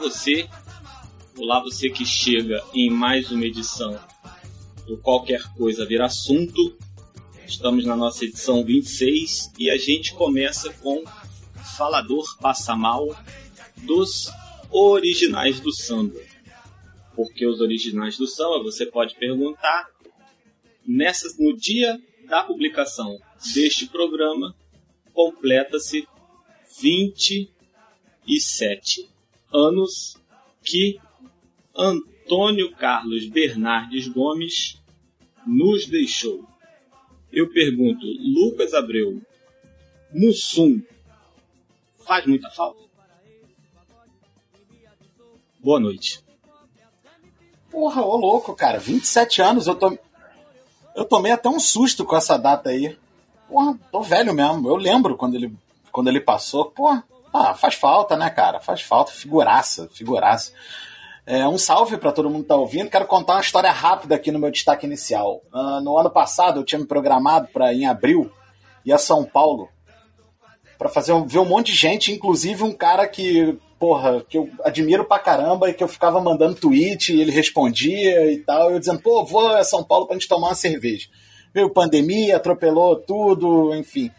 Você, olá você que chega em mais uma edição do Qualquer Coisa Vir Assunto. Estamos na nossa edição 26 e a gente começa com Falador Passa Mal dos originais do samba. Porque os originais do samba, você pode perguntar, nessa, no dia da publicação deste programa, completa-se 27 anos que Antônio Carlos Bernardes Gomes nos deixou. Eu pergunto, Lucas Abreu, Mussum, faz muita falta? Boa noite. Porra, ô louco, cara, 27 anos, eu tô. Eu tomei até um susto com essa data aí. Porra, tô velho mesmo. Eu lembro quando ele, quando ele passou. Porra, ah, faz falta, né, cara? Faz falta. Figuraça, figuraça. É, um salve para todo mundo que tá ouvindo. Quero contar uma história rápida aqui no meu destaque inicial. Uh, no ano passado, eu tinha me programado para em abril ir a São Paulo para fazer um, ver um monte de gente, inclusive um cara que, porra, que eu admiro pra caramba e que eu ficava mandando tweet e ele respondia e tal. Eu dizendo, pô, vou a São Paulo pra gente tomar uma cerveja. Veio pandemia, atropelou tudo, enfim.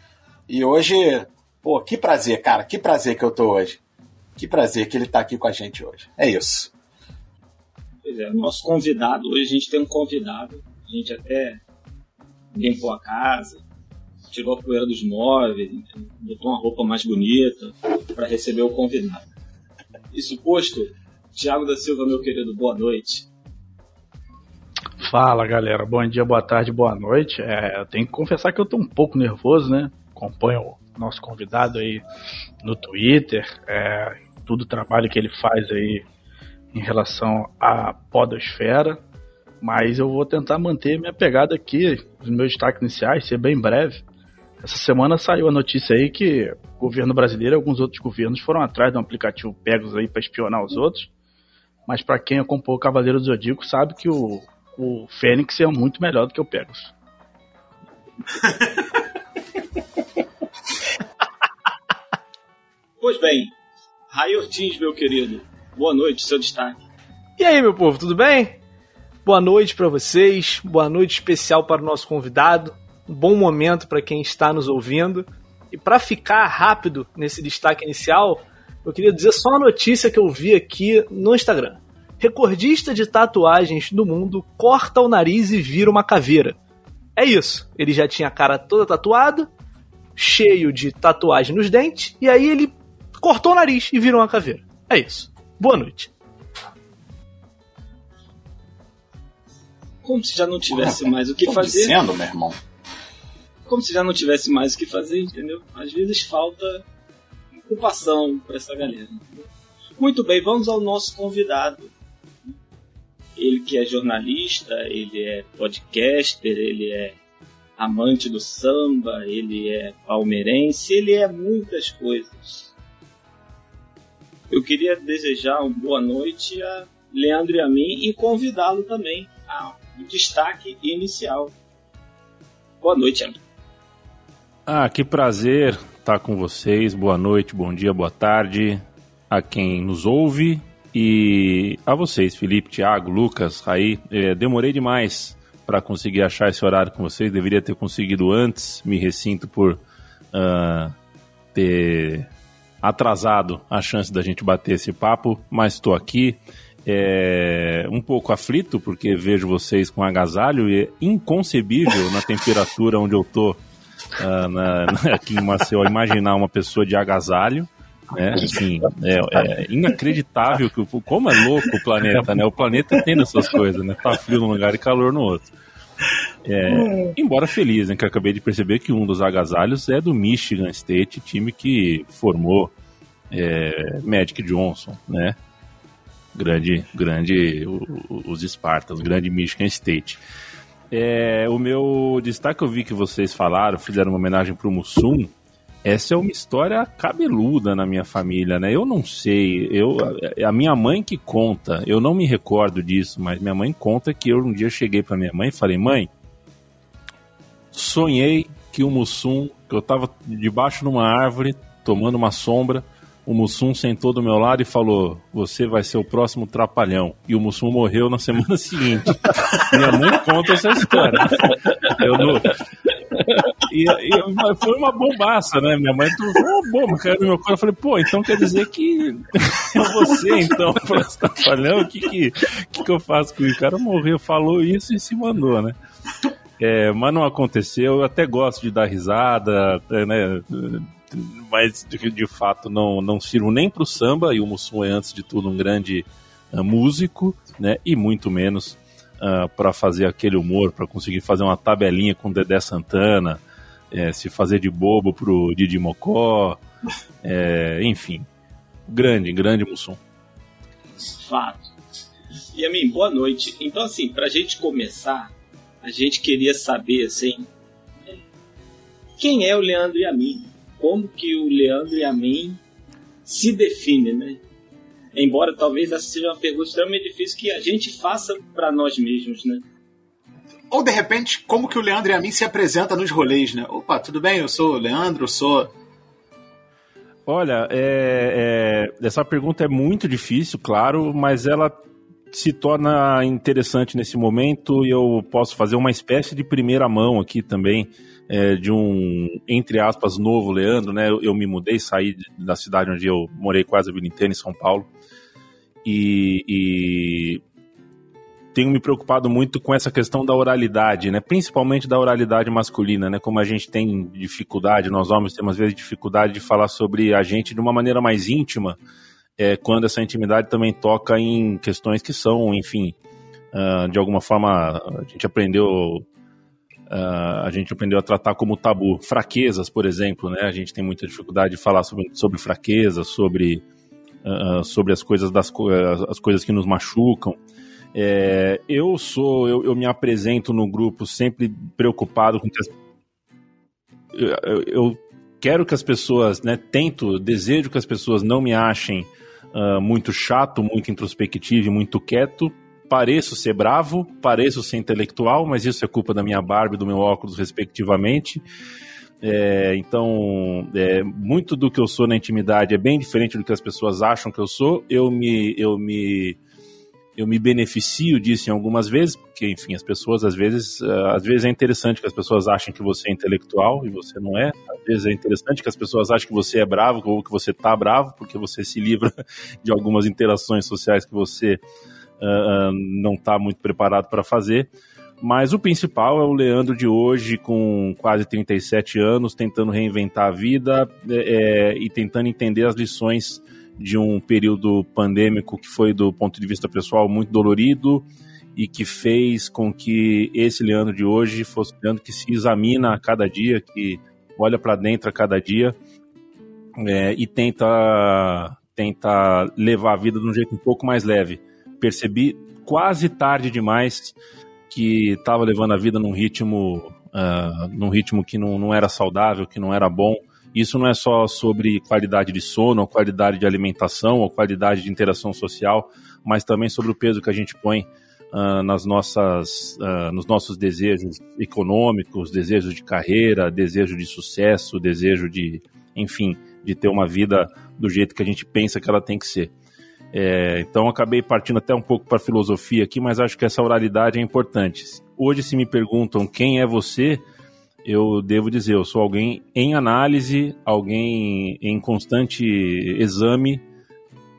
E hoje, pô, que prazer, cara, que prazer que eu tô hoje. Que prazer que ele tá aqui com a gente hoje. É isso. Pois é, nosso convidado, hoje a gente tem um convidado, a gente até limpou a casa, tirou a poeira dos móveis, botou uma roupa mais bonita para receber o convidado. Isso posto, Tiago da Silva, meu querido, boa noite. Fala galera, bom dia, boa tarde, boa noite. É, eu tenho que confessar que eu tô um pouco nervoso, né? Acompanho o nosso convidado aí no Twitter, é, tudo o trabalho que ele faz aí em relação à podosfera, mas eu vou tentar manter minha pegada aqui, os meus destaques iniciais, ser bem breve. Essa semana saiu a notícia aí que o governo brasileiro e alguns outros governos foram atrás de um aplicativo Pegasus aí para espionar os outros. Mas para quem acompanhou o Cavaleiro do Zodíaco sabe que o, o Fênix é muito melhor do que o Pegasus. pois bem, Ray Ortiz, meu querido, boa noite, seu destaque. E aí, meu povo, tudo bem? Boa noite para vocês, boa noite especial para o nosso convidado, um bom momento para quem está nos ouvindo. E para ficar rápido nesse destaque inicial, eu queria dizer só uma notícia que eu vi aqui no Instagram. Recordista de tatuagens do mundo corta o nariz e vira uma caveira. É isso. Ele já tinha a cara toda tatuada, cheio de tatuagem nos dentes, e aí ele cortou o nariz e virou uma caveira. É isso. Boa noite. Como se já não tivesse mais o que Tô fazer. dizendo, meu irmão. Como se já não tivesse mais o que fazer, entendeu? Às vezes falta ocupação para essa galera. Muito bem, vamos ao nosso convidado. Ele que é jornalista, ele é podcaster, ele é amante do samba, ele é palmeirense, ele é muitas coisas. Eu queria desejar uma boa noite a Leandro e a mim e convidá-lo também ao destaque inicial. Boa noite, Leandro. Ah, que prazer estar com vocês. Boa noite, bom dia, boa tarde a quem nos ouve e a vocês, Felipe, Thiago, Lucas, aí. É, demorei demais para conseguir achar esse horário com vocês. Deveria ter conseguido antes. Me ressinto por uh, ter atrasado a chance da gente bater esse papo, mas estou aqui. É, um pouco aflito porque vejo vocês com agasalho e é inconcebível na temperatura onde eu tô uh, na, na, aqui em Maceió imaginar uma pessoa de agasalho. Né? Assim, é, é, inacreditável que como é louco o planeta, né? O planeta tem essas coisas, né? Tá frio num lugar e calor no outro. É, embora feliz, né? Que eu acabei de perceber que um dos agasalhos é do Michigan State, time que formou é, Magic Johnson, né? Grande, grande, o, os Spartans, grande Michigan State. É, o meu destaque eu vi que vocês falaram, fizeram uma homenagem pro Mussum. Essa é uma história cabeluda na minha família, né? Eu não sei, eu a minha mãe que conta, eu não me recordo disso, mas minha mãe conta que eu um dia cheguei para minha mãe e falei: "Mãe, sonhei que o Mussum, que eu tava debaixo de uma árvore, tomando uma sombra, o Mussum sentou do meu lado e falou: Você vai ser o próximo trapalhão. E o Mussum morreu na semana seguinte. Minha mãe conta essa história. Eu não... E, e, foi uma bombaça, né? Minha mãe oh, bomba, caiu no meu colo. Eu falei, pô, então quer dizer que é você, então, próximo trapalhão? O que, que, que, que eu faço com isso? O cara morreu, falou isso e se mandou, né? É, mas não aconteceu. Eu até gosto de dar risada, né? mas de, de fato não, não sirvo nem para o samba, e o Mussum é, antes de tudo, um grande uh, músico, né, e muito menos uh, ah, para fazer aquele humor, para conseguir fazer uma tabelinha com Dedé Santana, é, se fazer de bobo pro Didi Mocó, é, enfim, grande, grande Mussum. Fato. E a mim, boa noite. Então, assim, para a gente começar, a gente queria saber, assim, quem é o Leandro e a mim? como que o Leandro e a mim se define, né? Embora talvez essa seja uma pergunta extremamente difícil que a gente faça para nós mesmos, né? Ou de repente, como que o Leandro e a mim se apresenta nos rolês, né? Opa, tudo bem? Eu sou o Leandro, eu sou. Olha, é, é, essa pergunta é muito difícil, claro, mas ela se torna interessante nesse momento e eu posso fazer uma espécie de primeira mão aqui também é, de um, entre aspas, novo Leandro, né? Eu, eu, me mudei, saí da cidade onde eu morei quase a vida inteira, em São Paulo. E, e tenho me preocupado muito com essa questão da oralidade, né? Principalmente da oralidade masculina, né? Como a gente tem dificuldade, nós homens temos às vezes dificuldade de falar sobre a gente de uma maneira mais íntima, é, quando essa intimidade também toca em questões que são, enfim, uh, de alguma forma a gente aprendeu Uh, a gente aprendeu a tratar como tabu. Fraquezas, por exemplo, né? A gente tem muita dificuldade de falar sobre, sobre fraquezas, sobre, uh, sobre as coisas das as coisas que nos machucam. É, eu sou, eu, eu, me apresento no grupo sempre preocupado com que as, eu, eu, quero que as pessoas, né? Tento, desejo que as pessoas não me achem uh, muito chato, muito introspectivo, muito quieto, pareço ser bravo, pareço ser intelectual, mas isso é culpa da minha barba e do meu óculos, respectivamente. É, então, é, muito do que eu sou na intimidade é bem diferente do que as pessoas acham que eu sou. Eu me, eu me, eu me beneficio disso em algumas vezes, porque, enfim, as pessoas às vezes, ah, às vezes é interessante que as pessoas achem que você é intelectual e você não é. Às vezes é interessante que as pessoas achem que você é bravo ou que você tá bravo, porque você se livra de algumas interações sociais que você uh, não está muito preparado para fazer. Mas o principal é o Leandro de hoje, com quase 37 anos, tentando reinventar a vida é, é, e tentando entender as lições de um período pandêmico que foi, do ponto de vista pessoal, muito dolorido e que fez com que esse Leandro de hoje fosse Leandro que se examina a cada dia, que olha para dentro a cada dia é, e tenta, tenta levar a vida de um jeito um pouco mais leve percebi quase tarde demais que estava levando a vida num ritmo, uh, num ritmo que não, não era saudável, que não era bom. Isso não é só sobre qualidade de sono, ou qualidade de alimentação, ou qualidade de interação social, mas também sobre o peso que a gente põe uh, nas nossas, uh, nos nossos desejos econômicos, desejos de carreira, desejo de sucesso, desejo de, enfim, de ter uma vida do jeito que a gente pensa que ela tem que ser. É, então acabei partindo até um pouco para filosofia aqui, mas acho que essa oralidade é importante. Hoje, se me perguntam quem é você, eu devo dizer, eu sou alguém em análise, alguém em constante exame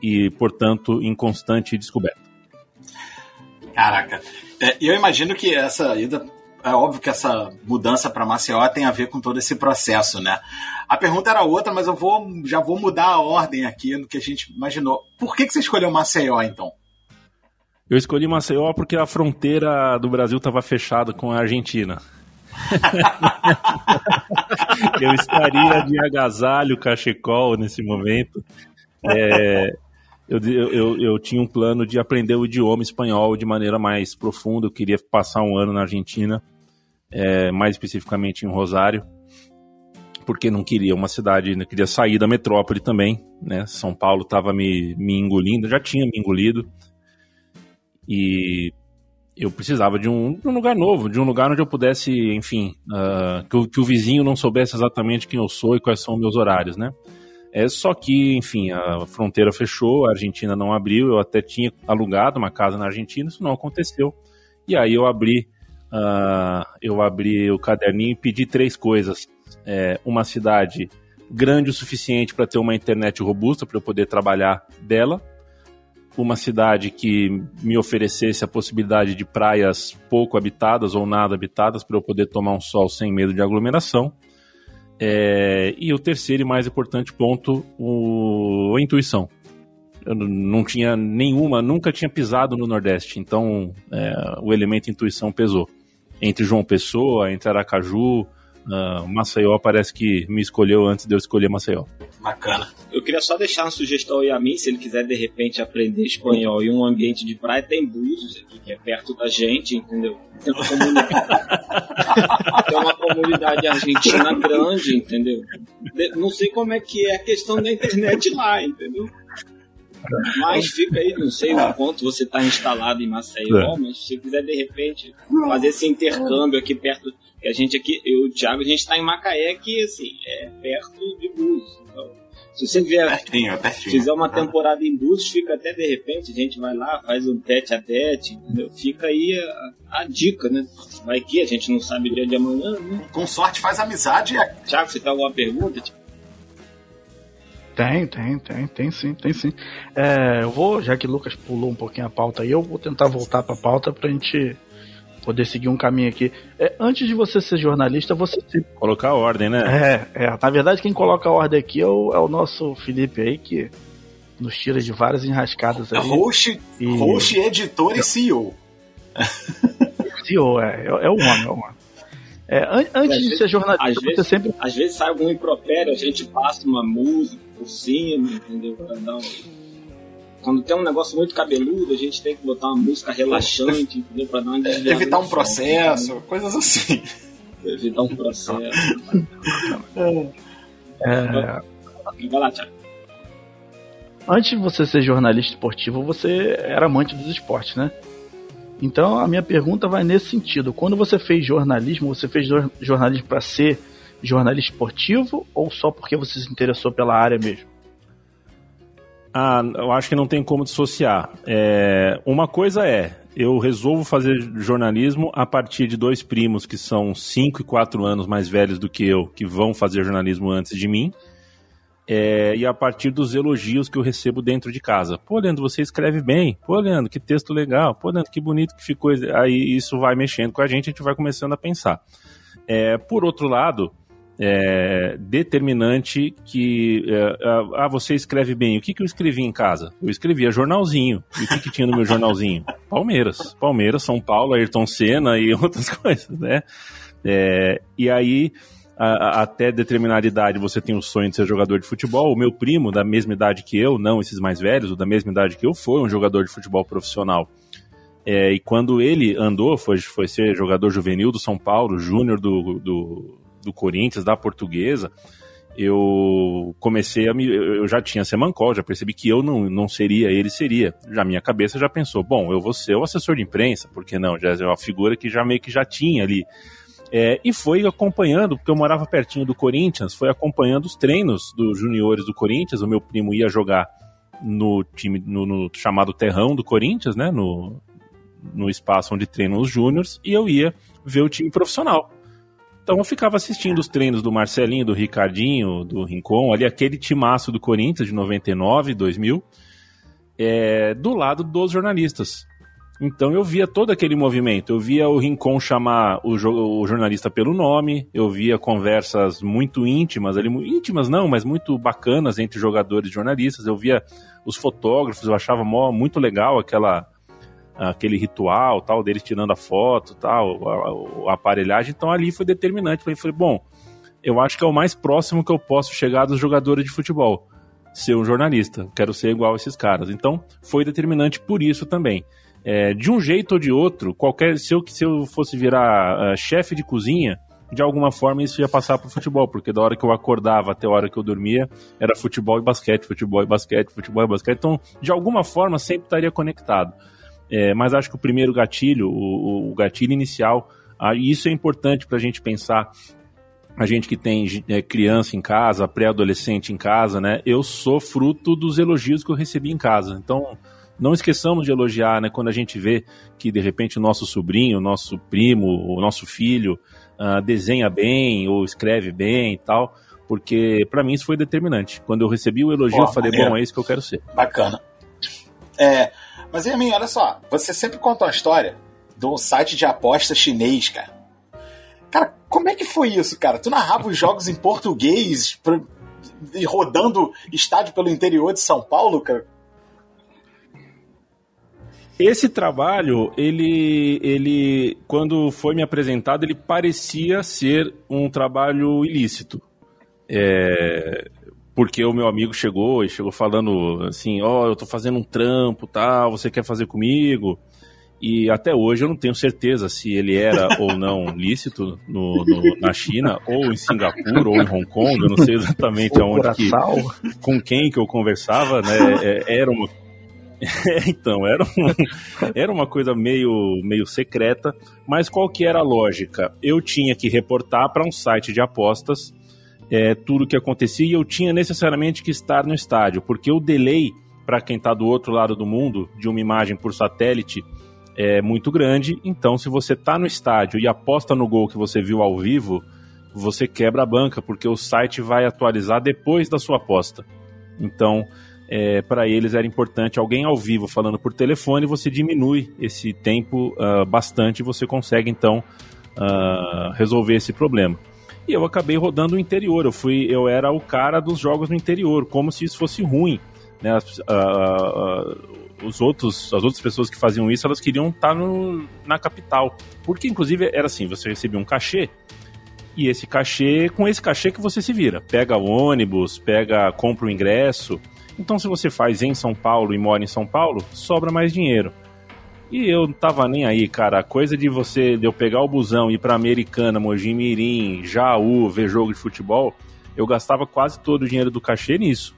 e, portanto, em constante descoberta. Caraca, é, eu imagino que essa ida é óbvio que essa mudança para Maceió tem a ver com todo esse processo, né? A pergunta era outra, mas eu vou já vou mudar a ordem aqui no que a gente imaginou. Por que, que você escolheu Maceió, então? Eu escolhi Maceió porque a fronteira do Brasil estava fechada com a Argentina. eu estaria de agasalho, cachecol nesse momento. É, eu, eu, eu, tinha um plano de aprender o idioma espanhol de maneira mais profunda. Eu queria passar um ano na Argentina é, mais especificamente em Rosário, porque não queria uma cidade, não queria sair da metrópole também, né? São Paulo estava me, me engolindo, já tinha me engolido, e eu precisava de um, de um, lugar novo, de um lugar onde eu pudesse, enfim, uh, que, o, que, o, vizinho não soubesse exatamente quem eu sou e quais são meus horários, né? É só que, enfim, a fronteira fechou, a Argentina não abriu. Eu até tinha alugado uma casa na Argentina, isso não aconteceu. E aí eu abri, uh, eu abri o caderninho e pedi três coisas: é, uma cidade grande o suficiente para ter uma internet robusta para eu poder trabalhar dela, uma cidade que me oferecesse a possibilidade de praias pouco habitadas ou nada habitadas para eu poder tomar um sol sem medo de aglomeração é, e o terceiro e mais importante ponto, o, a intuição. Eu não tinha nenhuma, nunca tinha pisado no Nordeste, então é, o elemento intuição pesou. Entre João Pessoa, entre Aracaju, Uh, Maceió parece que me escolheu antes de eu escolher Maceió. Bacana. Eu queria só deixar uma sugestão aí a mim, se ele quiser de repente aprender espanhol em um ambiente de praia, tem Búzios aqui, que é perto da gente, entendeu? Tem uma comunidade, tem uma comunidade argentina grande, entendeu? Não sei como é que é a questão da internet lá, entendeu? Mas fica aí, não sei o quanto você está instalado em Maceió, é. mas se quiser de repente fazer esse intercâmbio aqui perto a gente aqui, eu e o Thiago, a gente está em Macaé, que assim, é perto de Búzios. Então, se você vier, pertinho, pertinho. fizer uma temporada em Búzios, fica até de repente, a gente vai lá, faz um tete a tete, entendeu? Fica aí a, a, dica, né? Vai que a gente não sabe o dia de amanhã, né? Com sorte faz amizade. Thiago, você tem alguma pergunta? Tem, tem, tem, tem sim, tem sim. É, eu vou, já que o Lucas pulou um pouquinho a pauta aí, eu vou tentar voltar para a pauta para a gente poder seguir um caminho aqui. É, antes de você ser jornalista, você se... Colocar a ordem, né? É, é. Na verdade, quem coloca a ordem aqui é o, é o nosso Felipe aí, que nos tira de várias enrascadas aí. Host, e... host editor e CEO. CEO, é. É, é o homem, é o homem. É, an antes de ser jornalista, às vezes, sempre. Às vezes sai algum impropério, a gente passa uma música por cima, entendeu? Pra dar um quando tem um negócio muito cabeludo, a gente tem que botar uma música relaxante, entendeu? Pra dar uma é, Evitar um processo, coisas assim. Evitar um processo. é. é... Vai lá, Thiago. Antes de você ser jornalista esportivo, você era amante dos esportes, né? Então a minha pergunta vai nesse sentido. Quando você fez jornalismo, você fez jornalismo para ser jornalista esportivo ou só porque você se interessou pela área mesmo? Ah, eu acho que não tem como dissociar. É, uma coisa é, eu resolvo fazer jornalismo a partir de dois primos que são 5 e 4 anos mais velhos do que eu, que vão fazer jornalismo antes de mim. É, e a partir dos elogios que eu recebo dentro de casa. Pô, Leandro, você escreve bem. Pô, Leandro, que texto legal. Pô, Leandro, que bonito que ficou. Aí isso vai mexendo com a gente, a gente vai começando a pensar. É, por outro lado, é, determinante que é, ah, você escreve bem. O que, que eu escrevi em casa? Eu escrevia jornalzinho. E o que, que tinha no meu jornalzinho? Palmeiras. Palmeiras, São Paulo, Ayrton Senna e outras coisas, né? É, e aí, a, a, até determinada idade, você tem o sonho de ser jogador de futebol. O meu primo, da mesma idade que eu, não esses mais velhos, o da mesma idade que eu, foi um jogador de futebol profissional. É, e quando ele andou, foi, foi ser jogador juvenil do São Paulo, júnior do, do do Corinthians, da portuguesa, eu comecei a me. Eu já tinha Semancol, já percebi que eu não, não seria, ele seria. Já minha cabeça já pensou, bom, eu vou ser o assessor de imprensa, porque não? Já é uma figura que já meio que já tinha ali. É, e foi acompanhando, porque eu morava pertinho do Corinthians, foi acompanhando os treinos dos juniores do Corinthians. O meu primo ia jogar no time, no, no chamado Terrão do Corinthians, né? No, no espaço onde treinam os júniores, e eu ia ver o time profissional. Então eu ficava assistindo os treinos do Marcelinho, do Ricardinho, do Rincon, ali aquele timaço do Corinthians de 99, 2000, é, do lado dos jornalistas. Então eu via todo aquele movimento. Eu via o Rincon chamar o, o, jornalista pelo nome, eu via conversas muito íntimas, ali, íntimas não, mas muito bacanas entre jogadores e jornalistas. Eu via os fotógrafos, eu achava mó, muito legal aquela aquele ritual, tal, deles tirando a foto, tal, a, a, aparelhagem. Então ali foi determinante. Eu falei, bom, eu acho que é o mais próximo que eu posso chegar dos jogadores de futebol. Ser um jornalista. Quero ser igual a esses caras. Então foi determinante por isso também. É, de um jeito ou de outro, qualquer se eu, se eu fosse virar uh, chefe de cozinha, de alguma forma isso ia passar para o futebol, porque da hora que eu acordava até a hora que eu dormia, era futebol e basquete, futebol e basquete, futebol e basquete. Então, de alguma forma, sempre estaria conectado. É, mas acho que o primeiro gatilho, o, o gatilho inicial, ah, e isso é importante para a gente pensar a gente que tem é, criança em casa, pré-adolescente em casa, né? Eu sou fruto dos elogios que eu recebi em casa. Então, não esqueçamos de elogiar, né? Quando a gente vê que de repente o nosso sobrinho, o nosso primo, o nosso filho uh, desenha bem ou escreve bem e tal, porque para mim isso foi determinante. Quando eu recebi o elogio, Pô, eu falei, bom, é isso que eu quero ser. Bacana. É, mas, mim, olha só, você sempre conta uma história de um site de aposta chinês, cara. Cara, como é que foi isso, cara? Tu narrava os jogos em português pra, e rodando estádio pelo interior de São Paulo, cara? Esse trabalho, ele, ele, quando foi me apresentado, ele parecia ser um trabalho ilícito. É, porque o meu amigo chegou e chegou falando assim, ó, oh, eu tô fazendo um trampo, tal, você quer fazer comigo? E até hoje eu não tenho certeza se ele era ou não lícito no, no, na China, ou em Singapura, ou em Hong Kong, eu não sei exatamente aonde que, com quem que eu conversava, né? É, era uma então, era, um, era uma coisa meio, meio secreta, mas qual que era a lógica? Eu tinha que reportar para um site de apostas é, tudo o que acontecia e eu tinha necessariamente que estar no estádio, porque o delay para quem está do outro lado do mundo de uma imagem por satélite é muito grande. Então, se você está no estádio e aposta no gol que você viu ao vivo, você quebra a banca, porque o site vai atualizar depois da sua aposta. Então, é, para eles era importante alguém ao vivo falando por telefone, você diminui esse tempo uh, bastante e você consegue então uh, resolver esse problema. E eu acabei rodando o interior, eu fui, eu era o cara dos jogos no interior, como se isso fosse ruim. Né? Uh, os outros, as outras pessoas que faziam isso, elas queriam estar no, na capital. Porque, inclusive, era assim: você recebia um cachê, e esse cachê, com esse cachê que você se vira. Pega o ônibus, pega, compra o ingresso. Então, se você faz em São Paulo e mora em São Paulo, sobra mais dinheiro. E eu não tava nem aí, cara. A coisa de você, de eu pegar o busão, ir pra Americana, Mogi Mirim, Jaú, ver jogo de futebol, eu gastava quase todo o dinheiro do cachê nisso.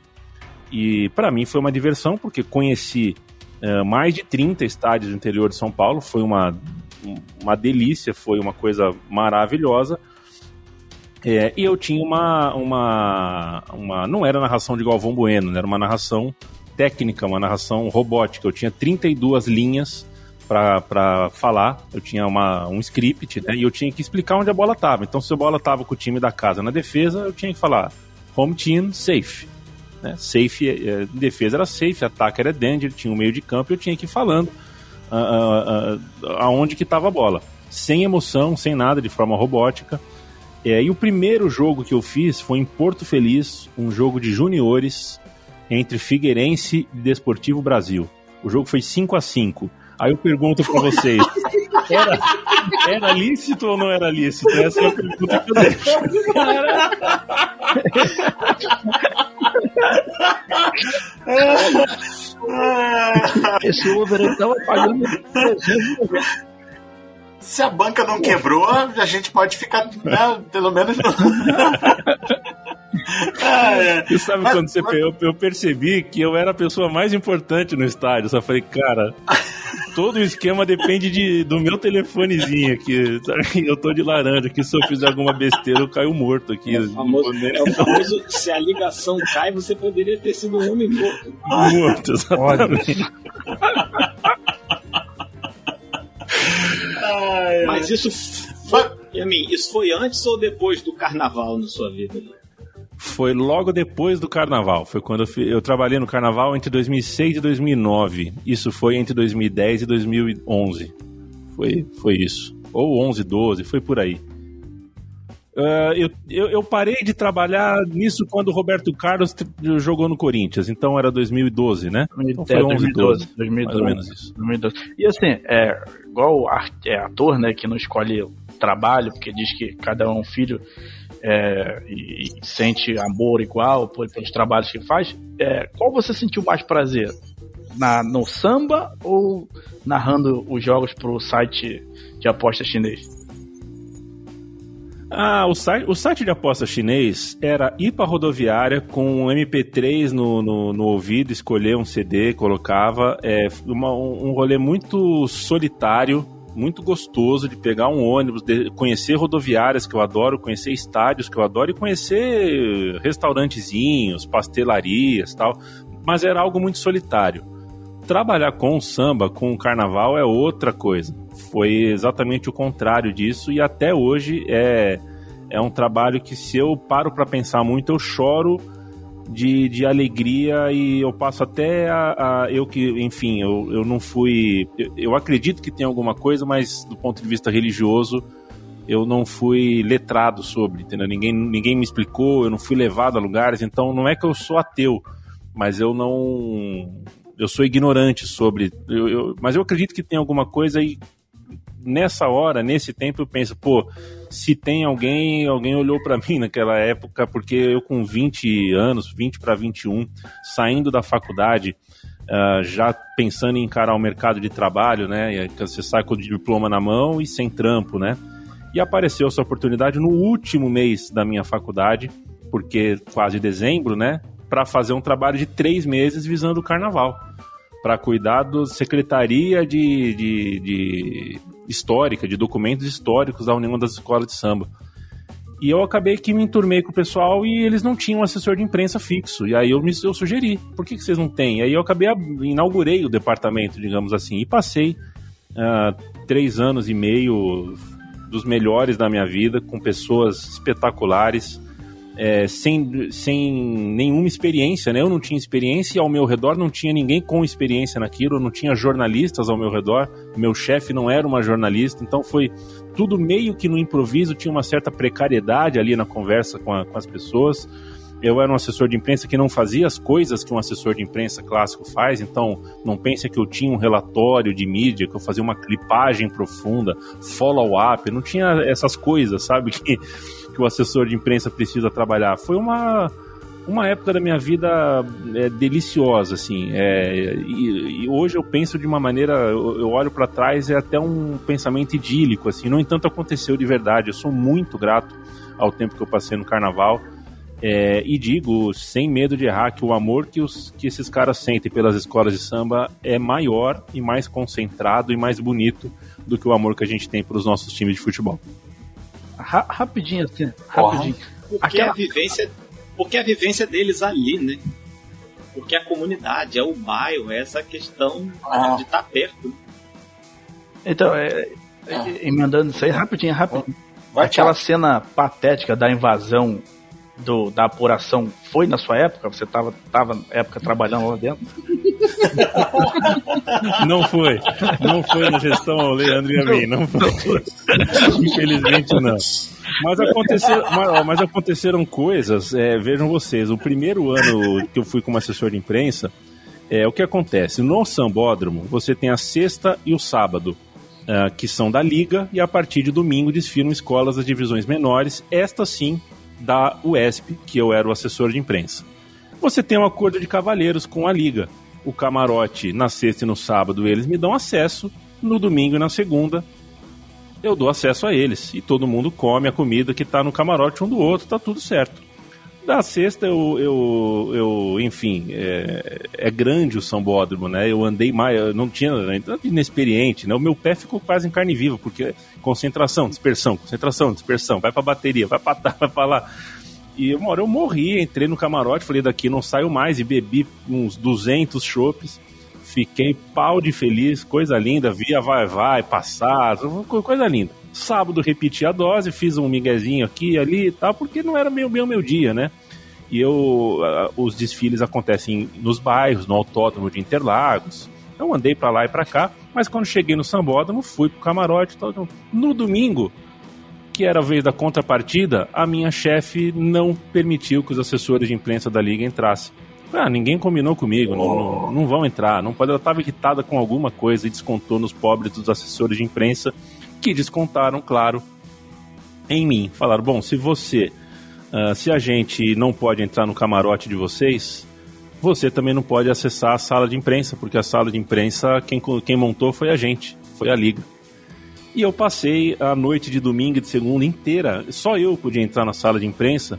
E para mim foi uma diversão, porque conheci uh, mais de 30 estádios do interior de São Paulo, foi uma, uma delícia, foi uma coisa maravilhosa. É, e eu tinha uma, uma, uma. Não era narração de Galvão Bueno, né? era uma narração técnica, uma narração robótica. Eu tinha 32 linhas para falar, eu tinha uma, um script, né? E eu tinha que explicar onde a bola estava. Então, se a bola estava com o time da casa na defesa, eu tinha que falar home team safe. Né? Safe, é, defesa era safe, ataque era danger, tinha um meio de campo e eu tinha que ir falando uh, uh, uh, aonde que estava a bola. Sem emoção, sem nada, de forma robótica. É, e o primeiro jogo que eu fiz foi em Porto Feliz, um jogo de juniores entre Figueirense e Desportivo Brasil. O jogo foi 5 a 5 Aí eu pergunto para vocês: era, era lícito ou não era lícito? Essa é a pergunta que eu deixo. Esse Uber estava pagando Se a banca não quebrou, a gente pode ficar, né, pelo menos. Ah, é. E sabe mas, quando você mas... eu, eu percebi que eu era a pessoa mais importante no estádio. Só falei, cara, todo o esquema depende de, do meu telefonezinho aqui. Sabe? Eu tô de laranja aqui, se eu fizer alguma besteira, eu caio morto aqui. É o famoso, é o famoso se a ligação cai, você poderia ter sido um homem morto. Morto, exatamente. Mas isso foi, isso foi antes ou depois do carnaval na sua vida? Foi logo depois do carnaval. Foi quando eu, eu, trabalhei no carnaval entre 2006 e 2009. Isso foi entre 2010 e 2011. Foi, foi isso. Ou 11, 12, foi por aí. Uh, eu, eu, eu, parei de trabalhar nisso quando o Roberto Carlos jogou no Corinthians, então era 2012, né? Então foi é, 11, 2012, 12, 2012, mais ou menos isso. 2012. E assim, é, igual é ator, né, que não escolhe trabalho, porque diz que cada um é um filho, é, e, e, sente amor igual por, pelos trabalhos que faz, é, qual você sentiu mais prazer? Na, no samba ou narrando os jogos para o site de aposta chinês? Ah, o site, o site de aposta chinês era ir rodoviária com um MP3 no, no, no, ouvido, escolher um CD, colocava. É uma, um rolê muito solitário muito gostoso de pegar um ônibus, de conhecer rodoviárias que eu adoro, conhecer estádios que eu adoro e conhecer restaurantezinhos, pastelarias tal. Mas era algo muito solitário. Trabalhar com o samba, com o carnaval é outra coisa. Foi exatamente o contrário disso e até hoje é, é um trabalho que se eu paro para pensar muito, eu choro de, de alegria e eu passo até a, a, eu que, enfim, eu, eu não fui. Eu, eu, acredito que tem alguma coisa, mas do ponto de vista religioso, eu não fui letrado sobre, entendeu? Ninguém, ninguém me explicou, eu não fui levado a lugares, então não é que eu sou ateu, mas eu não. Eu sou ignorante sobre. Eu, eu, mas eu acredito que tem alguma coisa e nessa hora, nesse tempo, eu penso, pô, se tem alguém, alguém olhou para mim naquela época, porque eu com 20 anos, 20 para 21, saindo da faculdade, uh, já pensando em encarar o mercado de trabalho, né? Você sai com o diploma na mão e sem trampo, né? E apareceu essa oportunidade no último mês da minha faculdade, porque quase dezembro, né? Para fazer um trabalho de três meses visando o carnaval para cuidar da Secretaria de, de, de, Histórica, de documentos históricos da União das Escolas de Samba. E eu acabei que me enturmei com o pessoal e eles não tinham assessor de imprensa fixo. E aí eu, me, eu sugeri, por que, que vocês não têm? E aí eu acabei, inaugurei o departamento, digamos assim, e passei uh, três anos e meio dos melhores da minha vida, com pessoas espetaculares, é, sem, sem nenhuma experiência, né? Eu não tinha experiência e ao meu redor não tinha ninguém com experiência naquilo, não tinha jornalistas ao meu redor, meu chefe não era uma jornalista, então foi tudo meio que no improviso, tinha uma certa precariedade ali na conversa com, a, com as pessoas. Eu era um assessor de imprensa que não fazia as coisas que um assessor de imprensa clássico faz, então não pense que eu tinha um relatório de mídia, que eu fazia uma clipagem profunda, follow-up, não tinha essas coisas, sabe? Que que o assessor de imprensa precisa trabalhar. Foi uma, uma época da minha vida é, deliciosa, assim. É, e, e, hoje eu penso de uma maneira, eu, olho para trás, é até um pensamento idílico, assim. No entanto, aconteceu de verdade. Eu sou muito grato ao tempo que eu passei no carnaval. É, e digo, sem medo de errar, que o amor que, os, que esses caras sentem pelas escolas de samba é maior e mais concentrado e mais bonito do que o amor que a gente tem para os nossos times de futebol ra rapidinho assim, rapidinho. Porque Aquela... a vivência, porque a vivência deles ali, né? Porque a comunidade, é o bairro, é essa questão ah. de estar tá perto. Então, é, ah. emendando isso aí rapidinho, rapidinho. Vai, Aquela cena patética da invasão do, da apuração foi na sua época? Você estava tava, época trabalhando lá dentro? Não foi. Não foi na gestão Leandro e a mim. Não foi. Infelizmente não. Mas, aconteceu, mas, mas aconteceram coisas, é, vejam vocês, o primeiro ano que eu fui como assessor de imprensa, é, o que acontece? No Sambódromo, você tem a sexta e o sábado, uh, que são da Liga, e a partir de domingo desfilam escolas das divisões menores, esta sim da UESP, que eu era o assessor de imprensa. Você tem um acordo de cavalheiros com a Liga o camarote na sexta e no sábado eles me dão acesso, no domingo e na segunda eu dou acesso a eles. E todo mundo come a comida que tá no camarote um do outro, tá tudo certo. Da sexta eu, eu, eu enfim, é, é grande o sambódromo, né? Eu andei mais, eu não tinha, inexperiente, né? O meu pé ficou quase em carne viva, porque concentração, dispersão, concentração, dispersão, vai pra bateria, vai pra tá, vai pra lá. E uma hora eu morri, entrei no camarote, falei, daqui não saio mais, e bebi uns 200 chopes. Fiquei pau de feliz, coisa linda, via vai, vai, passar, coisa linda. Sábado repeti a dose, fiz um miguezinho aqui e ali e tal, porque não era meio o meu dia, né? E eu, os desfiles acontecem nos bairros, no autódromo de Interlagos. Eu andei para lá e para cá, mas quando cheguei no sambódromo, fui pro camarote. Tal, no domingo, que era a vez da contrapartida, a minha chefe não permitiu que os assessores de imprensa da liga entrassem. Ah, ninguém combinou comigo, oh. não, não, não, vão entrar. Não pode, ela estava irritada com alguma coisa e descontou nos pobres dos assessores de imprensa, que descontaram, claro, em mim. Falaram: bom, se você, uh, se a gente não pode entrar no camarote de vocês, você também não pode acessar a sala de imprensa, porque a sala de imprensa, quem, quem montou foi a gente, foi a liga. E eu passei a noite de domingo e de segunda inteira, só eu podia entrar na sala de imprensa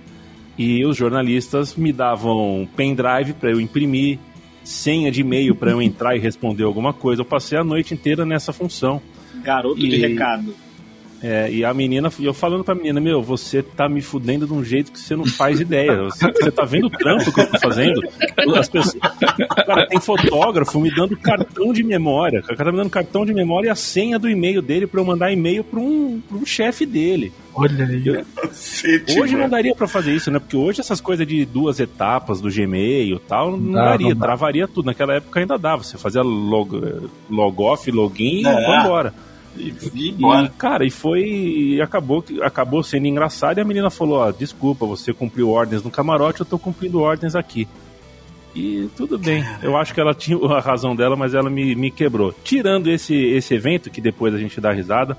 e os jornalistas me davam pendrive para eu imprimir, senha de e-mail para eu entrar e responder alguma coisa. Eu passei a noite inteira nessa função. Garoto de E- recado. É, e a menina, e eu falando pra menina, meu, você tá me fudendo de um jeito que você não faz ideia. Você, você tá vendo o trampo que eu tô fazendo? As pessoas, cara, tem fotógrafo me dando cartão de memória. O cara tá me dando cartão de memória e a senha do e-mail dele pra eu mandar e-mail pra um, pra um chefe dele. Olha aí. Cacete, Hoje não mano. daria pra fazer isso, né? Porque hoje essas coisas de duas etapas do Gmail e tal, não Dá, daria, não travaria tudo. Naquela época ainda dava. Você fazia log, log off, login É. e vambora. E, e E, cara, e foi. acabou, acabou sendo engraçado e a menina falou: Ó, desculpa, você cumpriu ordens no camarote, eu tô cumprindo ordens aqui. E tudo bem, eu acho que ela tinha a razão dela, mas ela me, me quebrou. Tirando esse, esse evento, que depois a gente dá risada,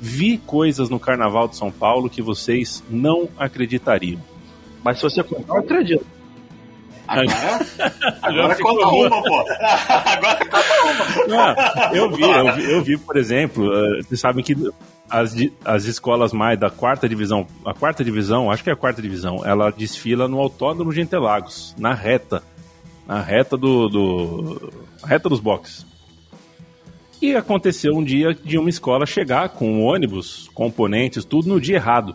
vi coisas no Carnaval de São Paulo que vocês não acreditariam. Mas se você contar, eu acredito. Agora, agora ficou conta boa. uma, pô. Agora conta Ah, eu vi, eu vi, eu vi, por exemplo, eh, vocês sabem que as, as escolas mais da quarta divisão, a quarta divisão, acho que é a quarta divisão, ela desfila no Autódromo de Interlagos, na reta, na reta do, do reta dos boxes. E aconteceu um dia de uma escola chegar com um ônibus, componentes, tudo no dia errado.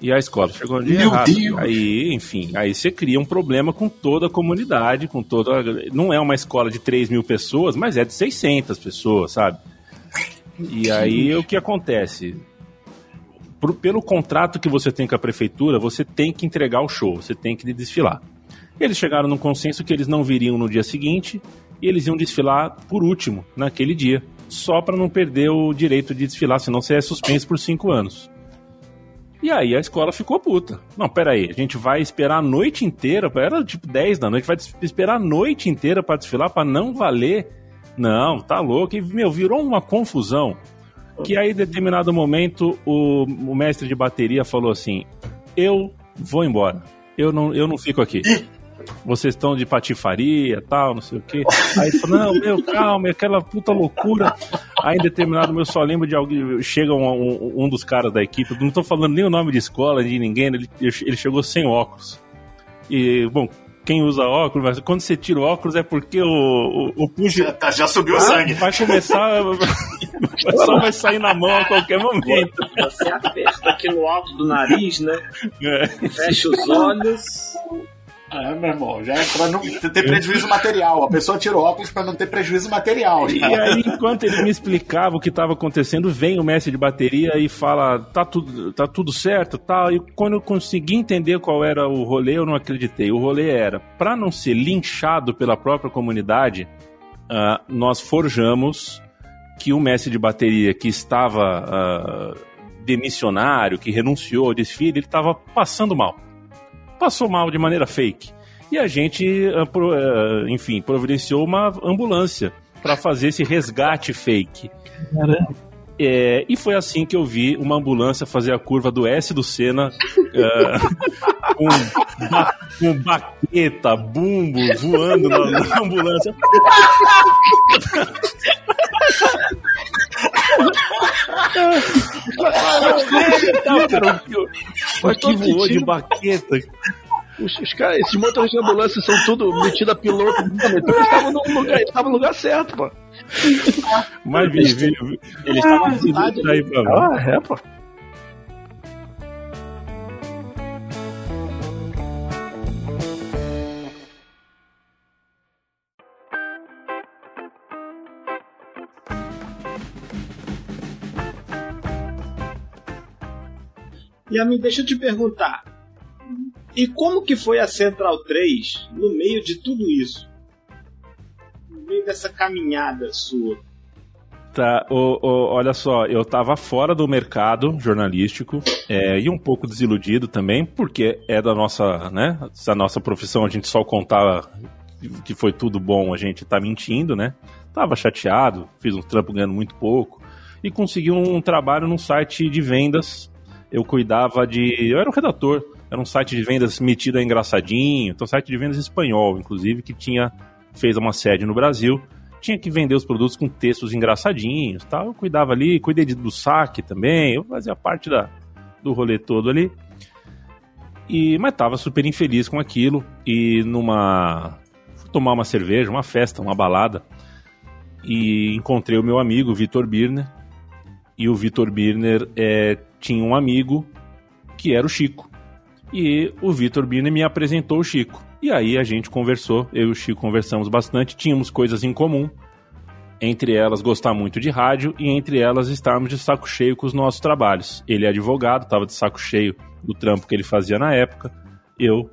E a escola chegou dia Meu errado. Deus! Aí, enfim, aí você cria um problema com toda a comunidade, com toda. Não é uma escola de 3 mil pessoas, mas é de 600 pessoas, sabe? E aí o que acontece? Pro- pelo contrato que você tem com a prefeitura, você tem que entregar o show, você tem que desfilar. Eles chegaram num consenso que eles não viriam no dia seguinte e eles iam desfilar por último naquele dia, só para não perder o direito de desfilar, senão você é suspenso por cinco anos. E aí a escola ficou puta. Não, peraí, a gente vai esperar a noite inteira, era tipo 10 da noite, vai esperar a noite inteira para desfilar para não valer. Não, tá louco. E, meu, virou uma confusão. Que aí, em determinado momento, o, o mestre de bateria falou assim: Eu vou embora. Eu não, eu não fico aqui. Vocês estão de patifaria tal, não sei o quê. Aí falou: Não, meu, calma, é aquela puta loucura. Aí, em determinado momento, eu só lembro de alguém. Chega um, um, um dos caras da equipe, não tô falando nem o nome de escola, de ninguém, ele, ele chegou sem óculos. E, bom, quem usa óculos, mas quando você tira o óculos é porque o, o, o Já, tá- já subiu o sangue. vai começar. só vai sair na mão a qualquer momento. Você aperta aqui no alto do nariz, né? É. Fecha os olhos. É, meu irmão, já é pra não ter prejuízo material. A pessoa tira o óculos pra não ter prejuízo material. E aí, enquanto ele me explicava o que estava acontecendo, vem o mestre de bateria e fala: tá tudo, tá tudo certo tal. E quando eu consegui entender qual era o rolê, eu não acreditei. O rolê era: para não ser linchado pela própria comunidade, ah, nós forjamos que o mestre de bateria que estava ah, demissionário, que renunciou ao desfile, ele estava passando mal. Passou mal de maneira fake. E a gente, ah, ah, enfim, providenciou uma ambulância para fazer esse resgate fake. É, e foi assim que eu vi uma ambulância fazer a curva do S do Senna ah, com, ba- com baqueta, bumbo voando na, na ambulância. Não, cara, o, que todo voou de sentido. baqueta. Os, os caras, esses motoristas de ambulância são tudo metido a piloto. Então eles estavam no lugar, estavam no lugar certo, pô. Mas vi, vi, vi. Eles estavam aí pra ver. Ah, é, pô. E mim, deixa eu te perguntar. E como que foi a Central 3 no meio de tudo isso? No meio dessa caminhada sua. Tá, o- o- olha só, eu tava fora do mercado jornalístico é, e um pouco desiludido também, porque é da nossa, né? Se a nossa profissão a gente só contava que foi tudo bom, a gente tá mentindo, né? Tava chateado, fiz um trampo ganhando muito pouco e consegui um trabalho num site de vendas. Eu cuidava de. Eu era um redator, era um site de vendas metido a engraçadinho, então site de vendas espanhol, inclusive, que tinha fez uma sede no Brasil tinha que vender os produtos com textos engraçadinhos tal. Eu cuidava ali, cuidei de- do saque também, eu fazia parte da, do rolê todo ali. E, mas tava super infeliz com aquilo. E numa. Fui tomar uma cerveja, uma festa, uma balada. e encontrei o meu amigo Vitor Birner. E o Vitor Birner é, tinha um amigo que era o Chico. E o Vitor Birner me apresentou o Chico. E aí a gente conversou, eu e o Chico conversamos bastante, tínhamos coisas em comum. Entre elas, gostar muito de rádio e entre elas, estarmos de saco cheio com os nossos trabalhos. Ele é advogado, estava de saco cheio do trampo que ele fazia na época. Eu,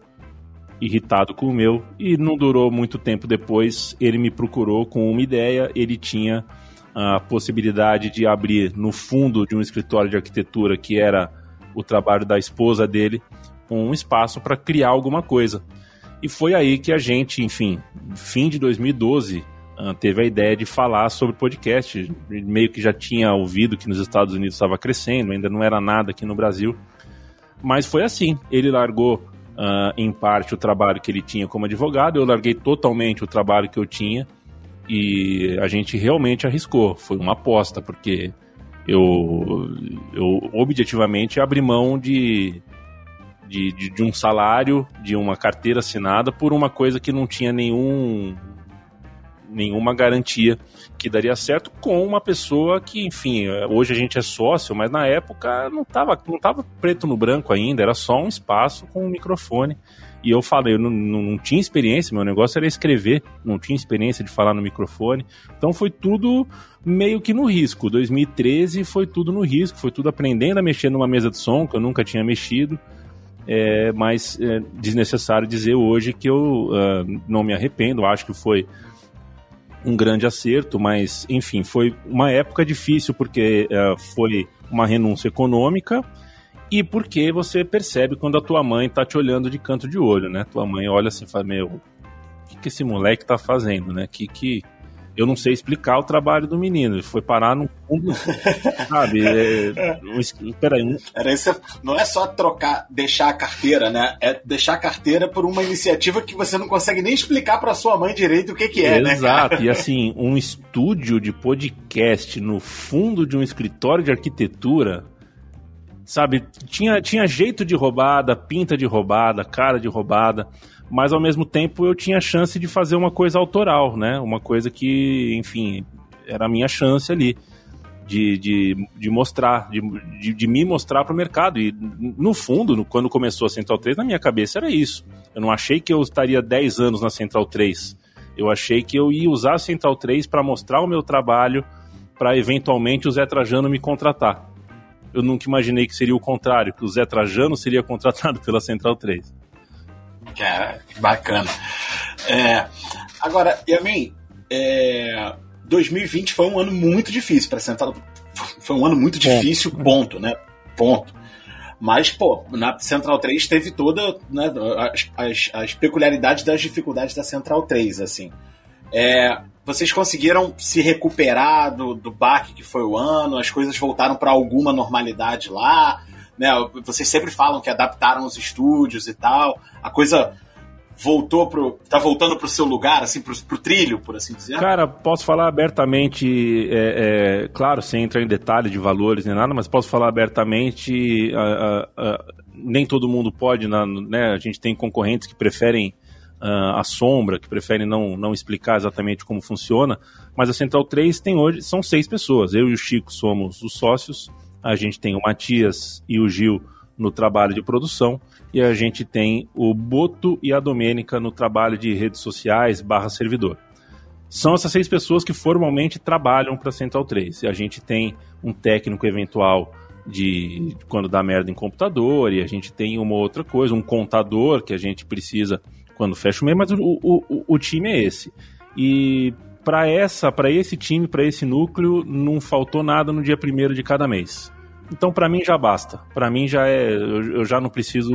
irritado com o meu, e não durou muito tempo depois, ele me procurou com uma ideia. Ele tinha a possibilidade de abrir no fundo de um escritório de arquitetura que era o trabalho da esposa dele, um espaço para criar alguma coisa. E foi aí que a gente, enfim, fim de 2012, ah, teve a ideia de falar sobre podcast. Meio que já tinha ouvido que nos Estados Unidos estava crescendo, ainda não era nada aqui no Brasil. Mas foi assim. Ele largou uh, em parte o trabalho que ele tinha como advogado, eu larguei totalmente o trabalho que eu tinha e a gente realmente arriscou. Foi uma aposta, porque eu, eu objetivamente abri mão de, de, de, de um salário, de uma carteira assinada por uma coisa que não tinha nenhum nenhuma garantia que daria certo com uma pessoa que, enfim, hoje a gente é sócio, mas na época não estava não tava preto no branco ainda, era só um espaço com um microfone. E eu falei, eu não, não, não, tinha experiência, meu negócio era escrever, não tinha experiência de falar no microfone. Então foi tudo meio que no risco. 2013 foi tudo no risco, foi tudo aprendendo a mexer numa mesa de som que eu nunca tinha mexido. É, mas é desnecessário dizer hoje que eu uh, não me arrependo, acho que foi um grande acerto, mas enfim, foi uma época difícil porque uh, foi uma renúncia econômica e porque você percebe quando a tua mãe tá te olhando de canto de olho, né? Tua mãe olha assim e fala, meu, o que, que esse moleque tá fazendo, né? Que, que, eu não sei explicar o trabalho do menino. Ele foi parar no fundo, sabe? É, um, peraí. Um... Era isso, não é só trocar, deixar a carteira, né? É deixar a carteira por uma iniciativa que você não consegue nem explicar para sua mãe direito o que, que é, Exato. né? Exato. E assim, um estúdio de podcast no fundo de um escritório de arquitetura. Sabe, tinha, tinha jeito de roubada, pinta de roubada, cara de roubada mas ao mesmo tempo eu tinha chance de fazer uma coisa autoral, né? Uma coisa que, enfim, era a minha chance ali. De, de, de mostrar, de, de, de me mostrar para o mercado. E, no fundo, no, quando começou a Central 3, na minha cabeça era isso. Eu não achei que eu estaria 10 anos na Central 3. Eu achei que eu ia usar a Central 3 para mostrar o meu trabalho, para eventualmente o Zé Trajano me contratar. Eu nunca imaginei que seria o contrário, que o Zé Trajano seria contratado pela Central 3. Cara, que bacana. É, agora, Yamin, é, 2020 foi um ano muito difícil para Central. Foi um ano muito difícil, ponto, né? Ponto. Mas, pô, na Central 3 teve toda né, as, as, as peculiaridades das dificuldades da Central 3, assim. É, vocês conseguiram se recuperar do, do baque que foi o ano? As coisas voltaram para alguma normalidade lá? né? Vocês sempre falam que adaptaram os estúdios e tal. A coisa voltou pro. tá voltando pro seu lugar, assim, pro, pro trilho, por assim dizer? Cara, posso falar abertamente, é, é, claro, sem entrar em detalhe de valores nem nada, mas posso falar abertamente. A, a, a, nem todo mundo pode, na, né? A gente tem concorrentes que preferem. Uh, a sombra, que preferem não, não explicar exatamente como funciona, mas a Central 3 tem hoje, são seis pessoas. Eu e o Chico somos os sócios, a gente tem o Matias e o Gil no trabalho de produção e a gente tem o Boto e a Domênica no trabalho de redes sociais barra servidor. São essas seis pessoas que formalmente trabalham para a Central 3. E a gente tem um técnico eventual de quando dá merda em computador, e a gente tem uma outra coisa, um contador que a gente precisa quando fecha o mês, mas o, o, o time é esse. E para essa, para esse time, para esse núcleo, não faltou nada no dia primeiro de cada mês. Então, para mim já basta. Para mim já é, eu, eu, já não preciso,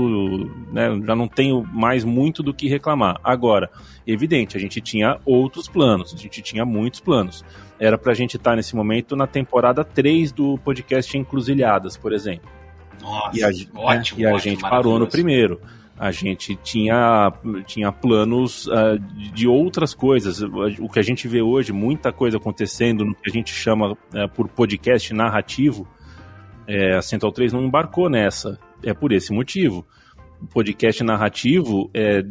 né, já não tenho mais muito do que reclamar. Agora, evidente, a gente tinha outros planos, a gente tinha muitos planos. Era pra gente estar tá nesse momento na temporada 3 do podcast Encruzilhadas, por exemplo. Nossa, e a, ótimo, né, e a gente parou no primeiro. A gente tinha, tinha planos uh, de outras coisas. O que a gente vê hoje, muita coisa acontecendo no que a gente chama uh, por podcast narrativo, é, a Central 3 não embarcou nessa. É por esse motivo. O podcast narrativo é,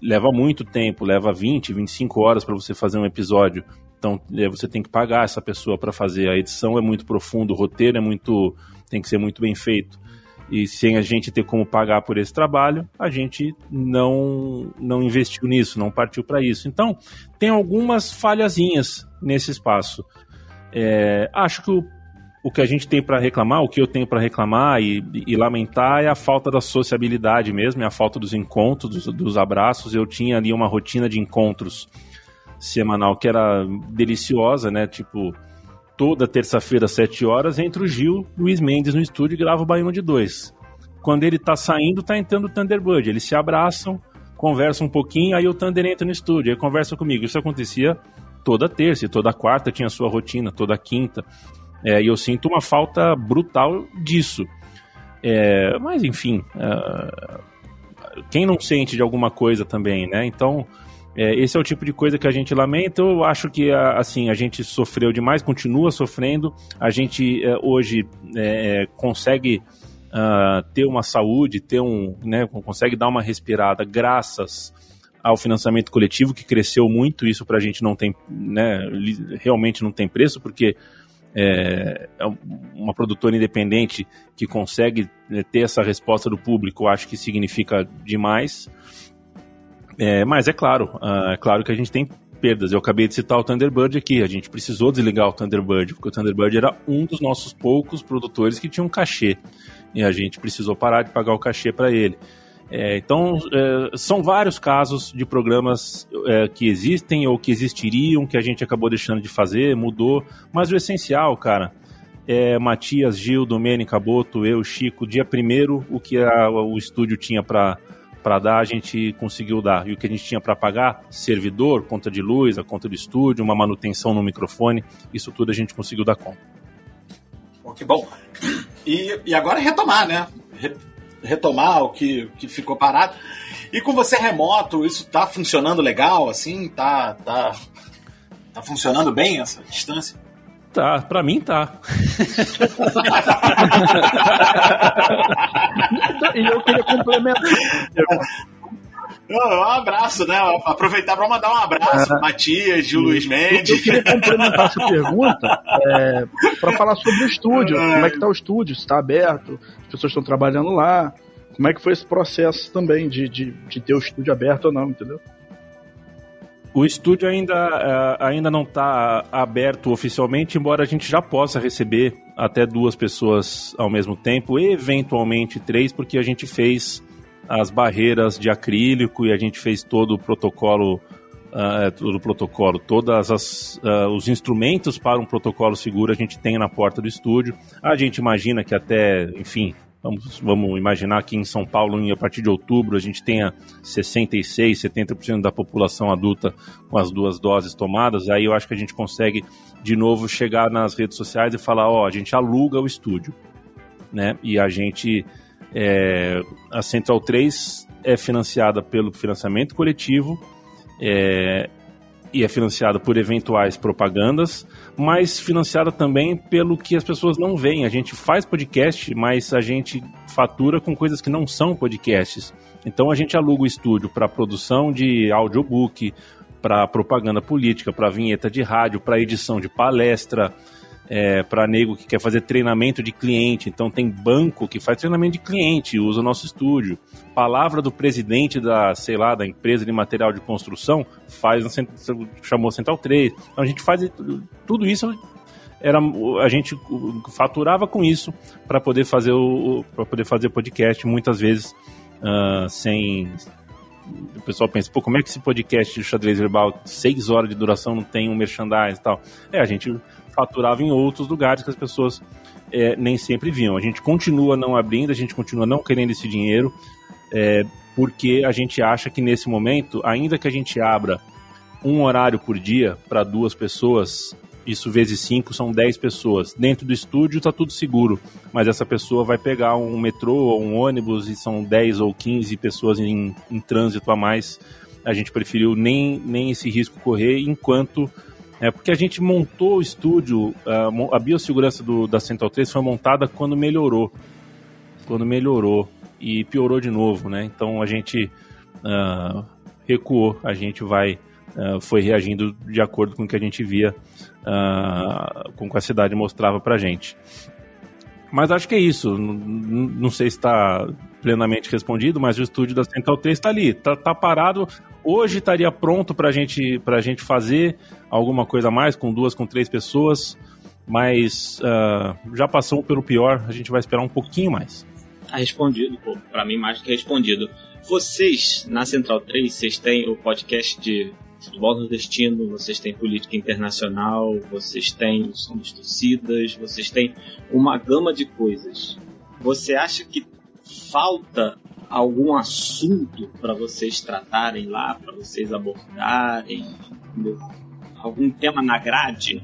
leva muito tempo, leva 20, 25 horas para você fazer um episódio. Então é, você tem que pagar essa pessoa para fazer. A edição é muito profundo, o roteiro é muito. tem que ser muito bem feito. E sem a gente ter como pagar por esse trabalho, a gente não, não investiu nisso, não partiu para isso. Então, tem algumas falhazinhas nesse espaço. É, acho que o, o que a gente tem para reclamar, o que eu tenho para reclamar e, e, lamentar é a falta da sociabilidade mesmo, é a falta dos encontros, dos, dos abraços. Eu tinha ali uma rotina de encontros semanal que era deliciosa, né? Tipo, toda terça-feira, às 7 horas, entra o Gil Luiz Mendes no estúdio e grava o Baiano de Dois. Quando ele tá saindo, tá entrando o Thunderbird. Eles se abraçam, conversam um pouquinho, aí o Thunder entra no estúdio, aí conversa comigo. Isso acontecia toda terça e toda quarta tinha sua rotina, toda quinta. É, e eu sinto uma falta brutal disso. É, mas, enfim, uh, quem não sente de alguma coisa também, né? Então, é, esse é o tipo de coisa que a gente lamenta. Eu acho que assim a gente sofreu demais, continua sofrendo. A gente é, hoje é, é consegue uh, ter uma saúde, ter um, né, consegue dar uma respirada graças ao financiamento coletivo que cresceu muito. Isso para a gente não tem, né, realmente não tem preço, porque é, é uma produtora independente que consegue ter essa resposta do público, acho que significa demais. É, mas é claro, uh, é claro que a gente tem perdas. Eu acabei de citar o Thunderbird aqui. A gente precisou desligar o Thunderbird, porque o Thunderbird era um dos nossos poucos produtores que tinha um cachê. E a gente precisou parar de pagar o cachê para ele. É, então, é, são vários casos de programas é, que existem ou que existiriam, que a gente acabou deixando de fazer, mudou. Mas o essencial, cara, é Matias, Gil, Domênica, Boto, eu, Chico, dia primeiro, o que a, o estúdio tinha para para dar, a gente conseguiu dar. E o que a gente tinha para pagar, servidor, conta de luz, a conta do estúdio, uma manutenção no microfone, isso tudo a gente conseguiu dar conta. Que bom. E, e agora retomar, né? Retomar o que, que ficou parado. E com você remoto, isso tá funcionando legal, assim? Tá, tá, tá funcionando bem essa distância? Tá, pra mim tá. e eu queria complementar. Um abraço, né? Aproveitar para mandar um abraço, é, Matias, Gil Luiz Mendes. Eu, queria complementar essa pergunta é, para falar sobre o estúdio. É. Como é que tá o estúdio? Se está aberto? As pessoas estão trabalhando lá? Como é que foi esse processo também de, de, de ter o estúdio aberto ou não, entendeu? O estúdio ainda, uh, ainda não está aberto oficialmente, embora a gente já possa receber até duas pessoas ao mesmo tempo, eventualmente três, porque a gente fez as barreiras de acrílico e a gente fez todo o protocolo, uh, todo o protocolo, todas as uh, os instrumentos para um protocolo seguro a gente tem na porta do estúdio. A gente imagina que até, enfim, Vamos, vamos imaginar que em São Paulo, a partir de outubro, a gente tenha 66, 70% da população adulta com as duas doses tomadas. Aí eu acho que a gente consegue, de novo, chegar nas redes sociais e falar: ó, a gente aluga o estúdio. Né? E a gente. É, a Central 3 é financiada pelo financiamento coletivo. É, e é financiada por eventuais propagandas, mas financiada também pelo que as pessoas não veem. A gente faz podcast, mas a gente fatura com coisas que não são podcasts. Então a gente aluga o estúdio para produção de audiobook, para propaganda política, para vinheta de rádio, para edição de palestra, é, para nego que quer fazer treinamento de cliente. Então tem banco que faz treinamento de cliente, usa o nosso estúdio. Palavra do presidente da, sei lá, da empresa de material de construção, faz chamou Central 3. Então a gente faz tudo isso era a gente faturava com isso para poder fazer o para poder fazer podcast muitas vezes uh, sem o pessoal pensa, pô, como é que esse podcast de xadrez verbal, seis horas de duração, não tem um merchandising e tal? É, a gente faturava em outros lugares que as pessoas é, nem sempre viam. A gente continua não abrindo, a gente continua não querendo esse dinheiro, é, porque a gente acha que nesse momento, ainda que a gente abra um horário por dia para duas pessoas, isso vezes cinco são dez pessoas. Dentro do estúdio está tudo seguro, mas essa pessoa vai pegar um metrô ou um ônibus e são dez ou quinze pessoas em, em trânsito a mais. A gente preferiu nem, nem esse risco correr enquanto é porque a gente montou o estúdio, a, a biossegurança do, da Central 3 foi montada quando melhorou. Quando melhorou. E piorou de novo, né? Então a gente uh, recuou. A gente vai uh, foi reagindo de acordo com o que a gente via, uh, com o que a cidade mostrava para gente. Mas acho que é isso. Não, não sei se está plenamente respondido, mas o estúdio da Central 3 está ali, está tá parado. Hoje estaria pronto para gente, a gente fazer alguma coisa a mais, com duas, com três pessoas, mas uh, já passou pelo pior, a gente vai esperar um pouquinho mais. Tá respondido, pô. Pra mim, mais do que respondido. Vocês, na Central 3, vocês têm o podcast de futebol nordestino, vocês têm política internacional, vocês têm o som das torcidas, vocês têm uma gama de coisas. Você acha que falta algum assunto para vocês tratarem lá, para vocês abordarem? Algum tema na grade?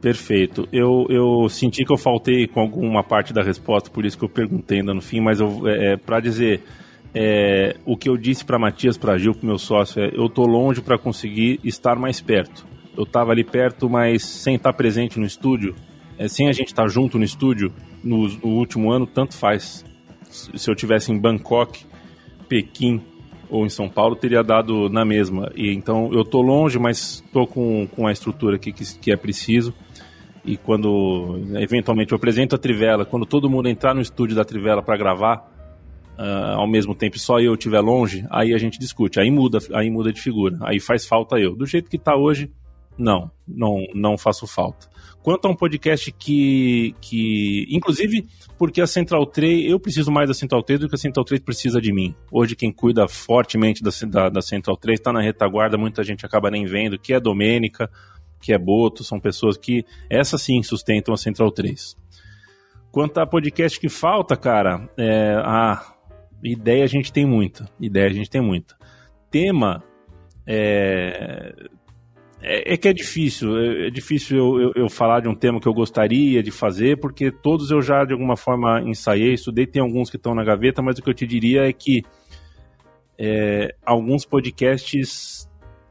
Perfeito. Eu, eu senti que eu faltei com alguma parte da resposta, por isso que eu perguntei ainda no fim, mas é, é para dizer, é, o que eu disse para Matias, para Gil, para meu sócio, é, eu tô longe para conseguir estar mais perto. Eu estava ali perto, mas sem estar presente no estúdio, é, sem a gente estar junto no estúdio no, no último ano, tanto faz. Se eu tivesse em Bangkok, Pequim ou em São Paulo, teria dado na mesma. E então eu tô longe, mas tô com, com a estrutura aqui que, que é preciso. E quando eventualmente eu apresento a Trivela, quando todo mundo entrar no estúdio da Trivela para gravar, uh, ao mesmo tempo só eu estiver longe, aí a gente discute, aí muda, aí muda de figura, aí faz falta eu. Do jeito que está hoje, não, não, não faço falta. Quanto a um podcast que, que, inclusive, porque a Central 3, eu preciso mais da Central 3 do que a Central 3 precisa de mim. Hoje quem cuida fortemente da, da, da Central 3 está na retaguarda, muita gente acaba nem vendo, que é Domênica, que é Boto, são pessoas que, essas sim, sustentam a Central 3. Quanto a podcast que falta, cara, é, a ideia a gente tem muita, ideia a gente tem muita. Tema, é, é, é que é difícil, é, é difícil eu, eu, eu, falar de um tema que eu gostaria de fazer, porque todos eu já de alguma forma ensaiei, estudei, tem alguns que estão na gaveta, mas o que eu te diria é que é, alguns podcasts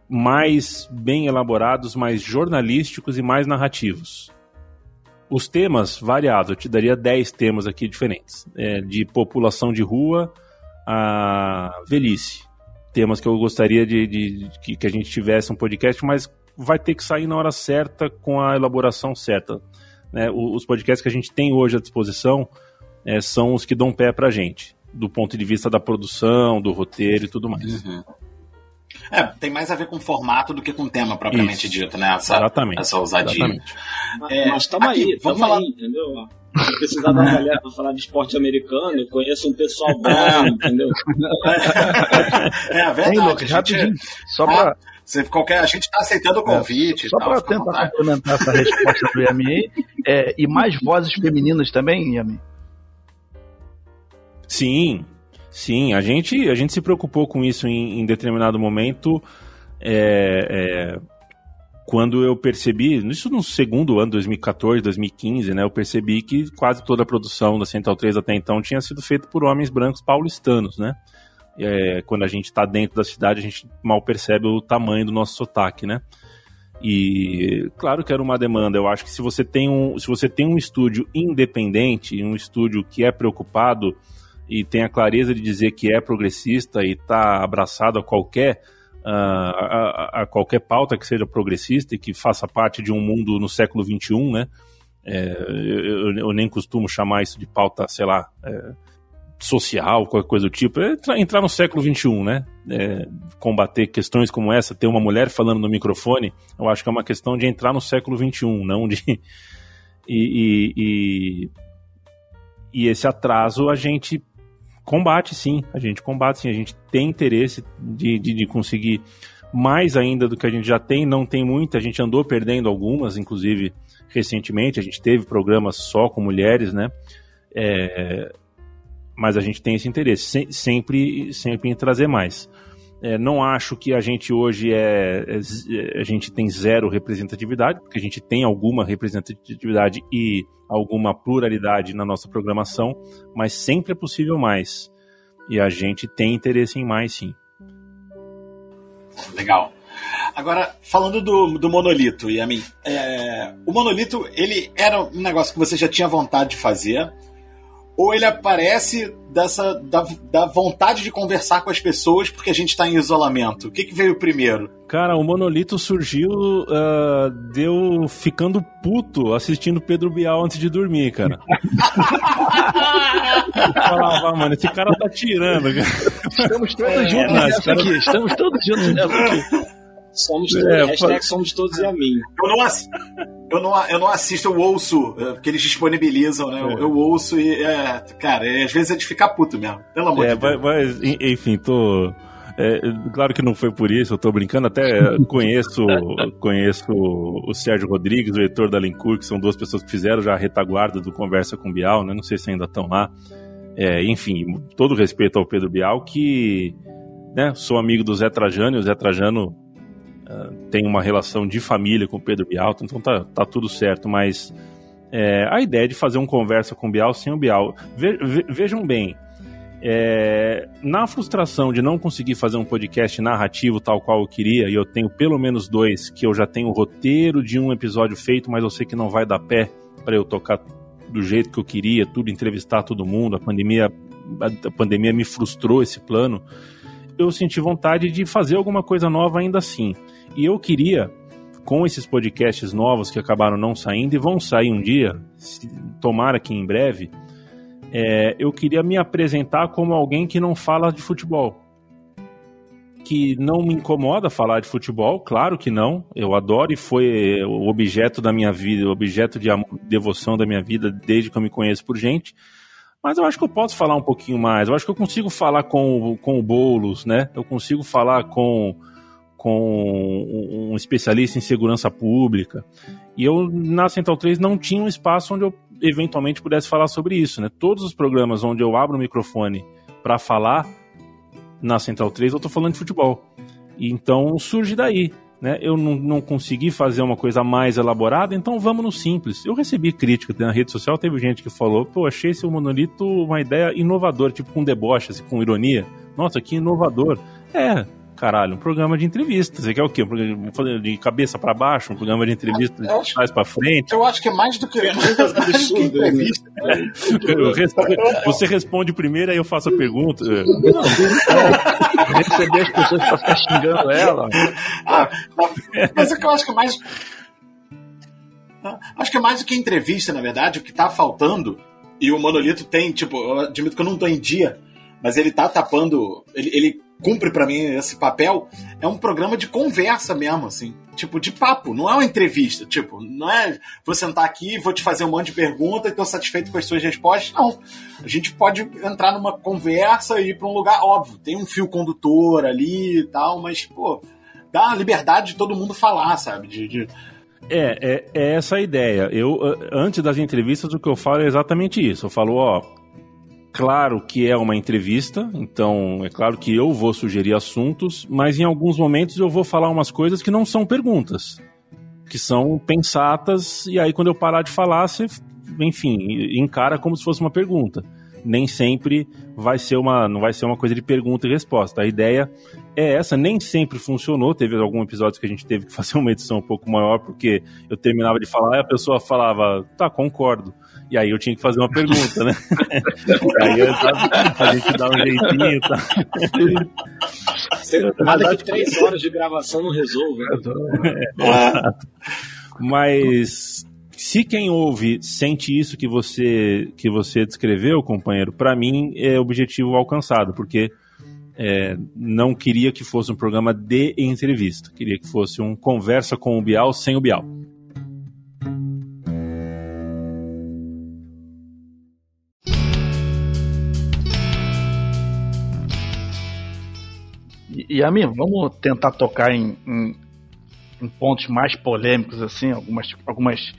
mais bem elaborados, mais jornalísticos e mais narrativos. Os temas variados, eu te daria 10 temas aqui diferentes, é, de população de rua a velhice. Temas que eu gostaria de, de, de, que a gente tivesse um podcast, mas vai ter que sair na hora certa, com a elaboração certa. Né? Os podcasts que a gente tem hoje à disposição é, são os que dão pé pra gente, do ponto de vista da produção, do roteiro e tudo mais. Uhum. É, tem mais a ver com formato do que com tema propriamente Isso. dito, né? Essa, Exatamente. essa ousadia. Exatamente. É, Mas tamo aqui, aí, vamos falar. Aí, entendeu? Se precisar da galera pra falar de esporte americano, eu conheço um pessoal bom, entendeu? É, a verdade. Ei, Lucas, rapidinho, só pra... Se qualquer, a gente está aceitando o é, convite. É, só para tentar complementar essa resposta do Yami, é, e mais vozes femininas também, Yami? Sim, Sim, a gente, a gente se preocupou com isso em, em determinado momento. É, é, quando eu percebi, isso no segundo ano, 2014, 2015, né, eu percebi que quase toda a produção da Central 3 até então tinha sido feita por homens brancos paulistanos, né? É, quando a gente está dentro da cidade, a gente mal percebe o tamanho do nosso sotaque, né? E claro que era uma demanda. Eu acho que se você tem um, se você tem um estúdio independente, um estúdio que é preocupado e tem a clareza de dizer que é progressista e está abraçado a qualquer uh, a, a, qualquer pauta que seja progressista e que faça parte de um mundo no século XXI, né? É, eu, eu, nem costumo chamar isso de pauta, sei lá, é, social, qualquer coisa do tipo. É entrar, no século XXI, né? É, combater questões como essa, ter uma mulher falando no microfone, eu acho que é uma questão de entrar no século XXI, não de. E, e, e, e esse atraso a gente combate sim, a gente combate sim, a gente tem interesse de, de, de, conseguir mais ainda do que a gente já tem, não tem muita, a gente andou perdendo algumas, inclusive recentemente, a gente teve programas só com mulheres, né? É, mas a gente tem esse interesse, se, sempre, sempre em trazer mais. É, não acho que a gente hoje é, é, a gente tem zero representatividade, porque a gente tem alguma representatividade e alguma pluralidade na nossa programação, mas sempre é possível mais. E a gente tem interesse em mais, sim. Legal. Agora, falando do, do monolito, Yamin, é, o monolito ele era um negócio que você já tinha vontade de fazer, ou ele aparece dessa da, da vontade de conversar com as pessoas porque a gente está em isolamento? O que, que veio primeiro? Cara, o monolito surgiu uh, deu ficando puto assistindo Pedro Bial antes de dormir, cara. Eu falava, ah, mano, esse cara tá tirando. Estamos todos é, juntos nessa cara... aqui. Estamos todos juntos nessa aqui. Somos todos, é, hashtag somos todos e a mim. Eu não, eu, não, eu não assisto, eu ouço, porque é, eles disponibilizam, né? É. Eu, eu, ouço e, é, cara, às vezes é de ficar puto mesmo. Pelo amor é, de Deus. Mas, enfim, tô. É, claro que não foi por isso, eu tô brincando, até conheço conheço o Sérgio Rodrigues, o Heitor da Lencourt, que são duas pessoas que fizeram já a retaguarda do Conversa com Bial, né? Não sei se ainda estão lá. É, enfim, todo respeito ao Pedro Bial, que né, sou amigo do Zé Trajano, e o Zé Trajano uh, tem uma relação de família com o Pedro Bial, então tá, tá tudo certo, mas é, a ideia de fazer um Conversa com o Bial sem o Bial. Ve, ve, vejam bem, é, na frustração de não conseguir fazer um podcast narrativo tal qual eu queria, e eu tenho pelo menos dois que eu já tenho o roteiro de um episódio feito, mas eu sei que não vai dar pé para eu tocar do jeito que eu queria, tudo entrevistar todo mundo. A pandemia, a pandemia me frustrou esse plano. Eu senti vontade de fazer alguma coisa nova ainda assim. E eu queria, com esses podcasts novos que acabaram não saindo e vão sair um dia, tomara que em breve é, eu queria me apresentar como alguém que não fala de futebol. Que não me incomoda falar de futebol, claro que não. Eu adoro e foi o objeto da minha vida, o objeto de devoção da minha vida desde que eu me conheço por gente. Mas eu acho que eu posso falar um pouquinho mais. Eu acho que eu consigo falar com, com o Boulos, né? Eu consigo falar com, com um especialista em segurança pública. E eu, na Central 3, não tinha um espaço onde eu eventualmente pudesse falar sobre isso, né? Todos os programas onde eu abro o microfone para falar na Central 3, eu tô falando de futebol. E então surge daí, né? Eu não, não consegui fazer uma coisa mais elaborada, então vamos no simples. Eu recebi crítica na rede social, teve gente que falou, pô, achei esse monolito uma ideia inovadora, tipo com deboche, assim, com ironia. Nossa, que inovador. É, Caralho, um programa de entrevista. Você quer o quê? Um programa de cabeça para baixo? Um programa de entrevista de acho, trás para frente? Eu acho que é mais do que, mais que entrevista. Né? Você responde primeiro, aí eu faço a pergunta. Não, receber as pessoas para ficar xingando ela. Ah, mas o que eu acho que é mais. Acho que é mais do que entrevista, na verdade, o que tá faltando. E o Monolito tem, tipo, eu admito que eu não tô em dia, mas ele tá tapando. Ele, ele cumpre para mim esse papel, é um programa de conversa mesmo, assim. Tipo, de papo, não é uma entrevista. Tipo, não é vou sentar aqui, vou te fazer um monte de perguntas e tô satisfeito com as suas respostas. Não. A gente pode entrar numa conversa e ir pra um lugar, óbvio, tem um fio condutor ali e tal, mas, pô, dá a liberdade de todo mundo falar, sabe? de, de... É, é, é, essa a ideia. Eu, antes das entrevistas, o que eu falo é exatamente isso. Eu falo, ó, claro que é uma entrevista, então é claro que eu vou sugerir assuntos, mas em alguns momentos eu vou falar umas coisas que não são perguntas, que são pensatas, e aí quando eu parar de falar, você, enfim, encara como se fosse uma pergunta. Nem sempre vai ser uma, não vai ser uma coisa de pergunta e resposta. A ideia é essa, nem sempre funcionou. Teve algum episódio que a gente teve que fazer uma edição um pouco maior, porque eu terminava de falar e a pessoa falava, tá, concordo. E aí eu tinha que fazer uma pergunta, né? aí eu, a gente dá um jeitinho, tá? Nada que três horas de gravação não resolve. Né? É, mas se quem ouve sente isso que você que você descreveu, companheiro, para mim é objetivo alcançado, porque é, não queria que fosse um programa de entrevista, queria que fosse um conversa com o Bial sem o Bial. E, a mim, vamos tentar tocar em, em, em, pontos mais polêmicos, assim, algumas, algumas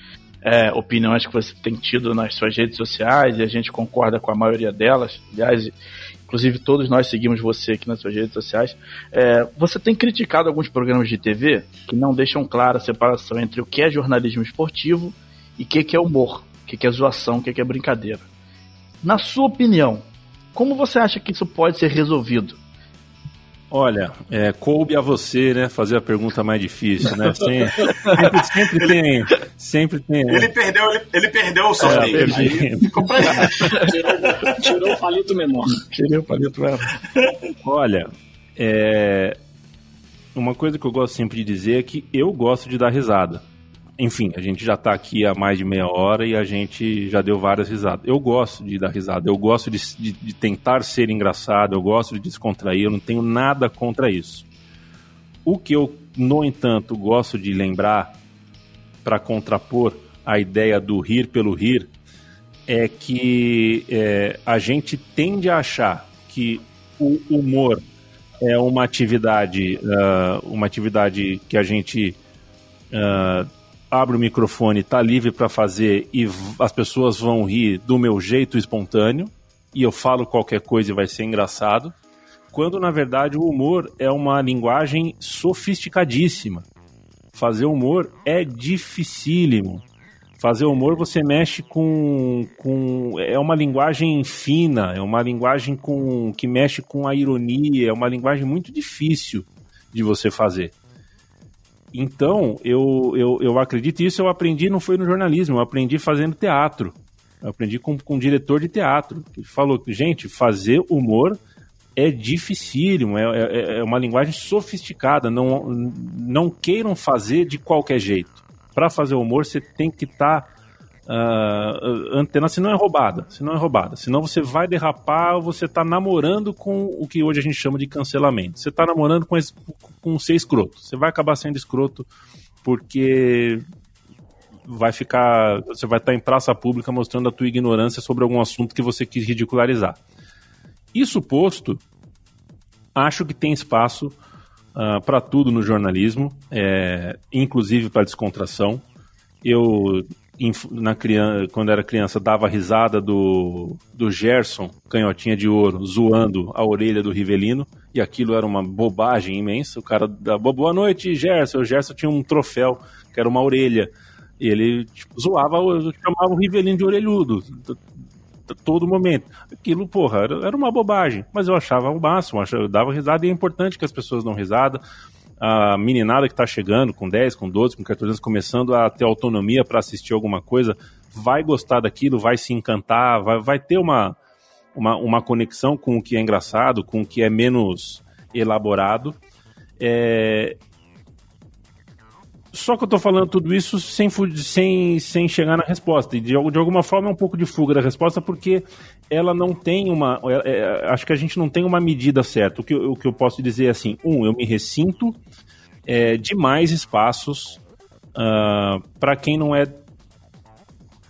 é, opiniões que você tem tido nas suas redes sociais e a gente concorda com a maioria delas. Aliás, inclusive todos nós seguimos você aqui nas suas redes sociais. É, você tem criticado alguns programas de TV que não deixam clara a separação entre o que é jornalismo esportivo e o que, que é humor, o que, que é zoação, o que, que é brincadeira. Na sua opinião, como você acha que isso pode ser resolvido? Olha, é, coube a você, né, fazer a pergunta mais difícil, né? Sempre, sempre, sempre tem, sempre tem. Né? Ele perdeu, ele, ele perdeu o sorteio. É, aí ficou pra tirou, tirou o palito menor. Tirei o palito menor. Olha, é, uma coisa que eu gosto sempre de dizer é que eu gosto de dar risada enfim, a gente já está aqui há mais de meia hora e a gente já deu várias risadas. Eu gosto de dar risada, eu gosto de, de, de tentar ser engraçado, eu gosto de descontrair, eu não tenho nada contra isso. O que eu, no entanto, gosto de lembrar para contrapor a ideia do rir pelo rir é que é, a gente tende a achar que o humor é uma atividade, uh, uma atividade que a gente uh, abre o microfone, tá livre para fazer e as pessoas vão rir do meu jeito espontâneo e eu falo qualquer coisa e vai ser engraçado, quando na verdade o humor é uma linguagem sofisticadíssima. Fazer humor é dificílimo. Fazer humor você mexe com, com é uma linguagem fina, é uma linguagem com que mexe com a ironia, é uma linguagem muito difícil de você fazer. Então, eu, eu, eu acredito, isso eu aprendi, não foi no jornalismo, eu aprendi fazendo teatro. Eu aprendi com, com um diretor de teatro. que falou, gente, fazer humor é dificílimo, é, é, é, uma linguagem sofisticada. Não, não queiram fazer de qualquer jeito. Para fazer humor, você tem que estar tá uh, antena, senão é roubada, senão é roubada. Senão você vai derrapar, você está namorando com o que hoje a gente chama de cancelamento. Você está namorando com, esse, com ser escroto. Você vai acabar sendo escroto porque vai ficar, você vai estar em praça pública mostrando a tua ignorância sobre algum assunto que você quis ridicularizar. Isso posto, acho que tem espaço uh, para tudo no jornalismo, é, inclusive para descontração. Eu na criança, quando era criança, dava risada do, do Gerson, canhotinha de ouro, zoando a orelha do Rivelino, e aquilo era uma bobagem imensa. O cara dava boa noite, Gerson. O Gerson tinha um troféu, que era uma orelha. E ele tipo, zoava, chamava o Rivelino de orelhudo todo momento. Aquilo, porra, era, uma bobagem, mas eu achava o máximo, eu dava risada e é importante que as pessoas dão risada a meninada que está chegando com 10, com 12, com 14 anos, começando a ter autonomia para assistir alguma coisa, vai gostar daquilo, vai se encantar, vai, vai ter uma, uma, uma conexão com o que é engraçado, com o que é menos elaborado. É, só que eu tô falando tudo isso sem, sem, sem chegar na resposta. E de, de alguma forma é um pouco de fuga da resposta, porque ela não tem uma. É, é, acho que a gente não tem uma medida certa. O que, o que eu posso dizer é assim: um, eu me ressinto é, de mais espaços uh, ah, para quem não é.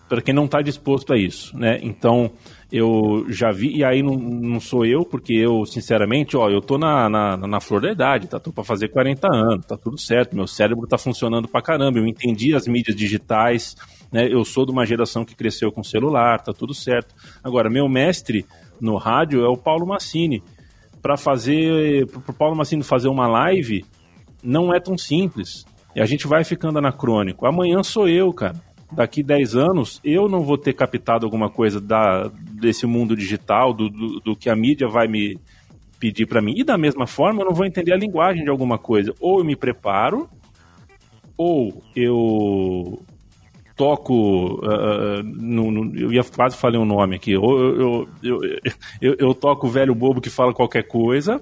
para quem não está disposto a isso. Né? Então eu já vi, e aí não, não sou eu, porque eu, sinceramente, ó, eu tô na, na, na flor da idade, tá? Tô pra fazer 40 anos, tá tudo certo, meu cérebro tá funcionando pra caramba, eu entendi as mídias digitais, né? Eu sou de uma geração que cresceu com celular, tá tudo certo. Agora, meu mestre no rádio é o Paulo Massini. Para fazer, pro Paulo Massini fazer uma live, não é tão simples. E a gente vai ficando anacrônico. Amanhã sou eu, cara daqui 10 anos eu não vou ter captado alguma coisa da, desse mundo digital, do, do, do que a mídia vai me pedir para mim. E da mesma forma, eu não vou entender a linguagem de alguma coisa. Ou eu me preparo, ou eu toco. Uh, no, no, eu ia quase falei um nome aqui. Ou eu, eu, eu, eu, toco o velho bobo que fala qualquer coisa.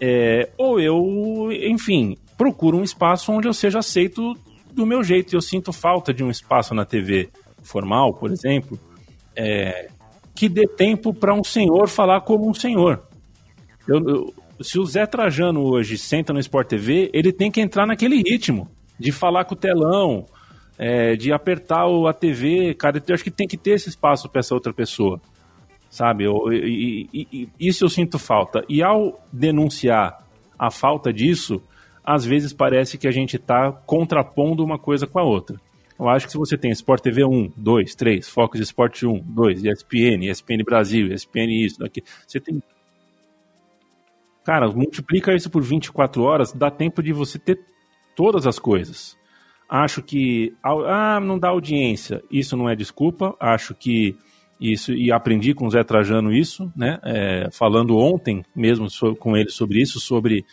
É, ou eu, enfim, procuro um espaço onde eu seja aceito do meu jeito. Eu sinto falta de um espaço na TV formal, por exemplo, é, que dê tempo para um senhor falar como um senhor. Eu, eu, se o Zé Trajano hoje senta no Sport TV, ele tem que entrar naquele ritmo de falar com o telão, é, de apertar a TV, cara. Eu acho que tem que ter esse espaço para essa outra pessoa, sabe? Eu, e, e, e, isso eu sinto falta. E ao denunciar a falta disso, às vezes parece que a gente está contrapondo uma coisa com a outra. Eu acho que se você tem Sport TV 1, 2, 3, Focus Sport 1, 2, ESPN, ESPN Brasil, ESPN isso, daqui, você tem. Cara, multiplica isso por 24 horas, dá tempo de você ter todas as coisas. Acho que. Ah, não dá audiência. Isso não é desculpa. Acho que Isso, e aprendi com o Zé Trajano isso, né? É, falando ontem mesmo com ele sobre isso, sobre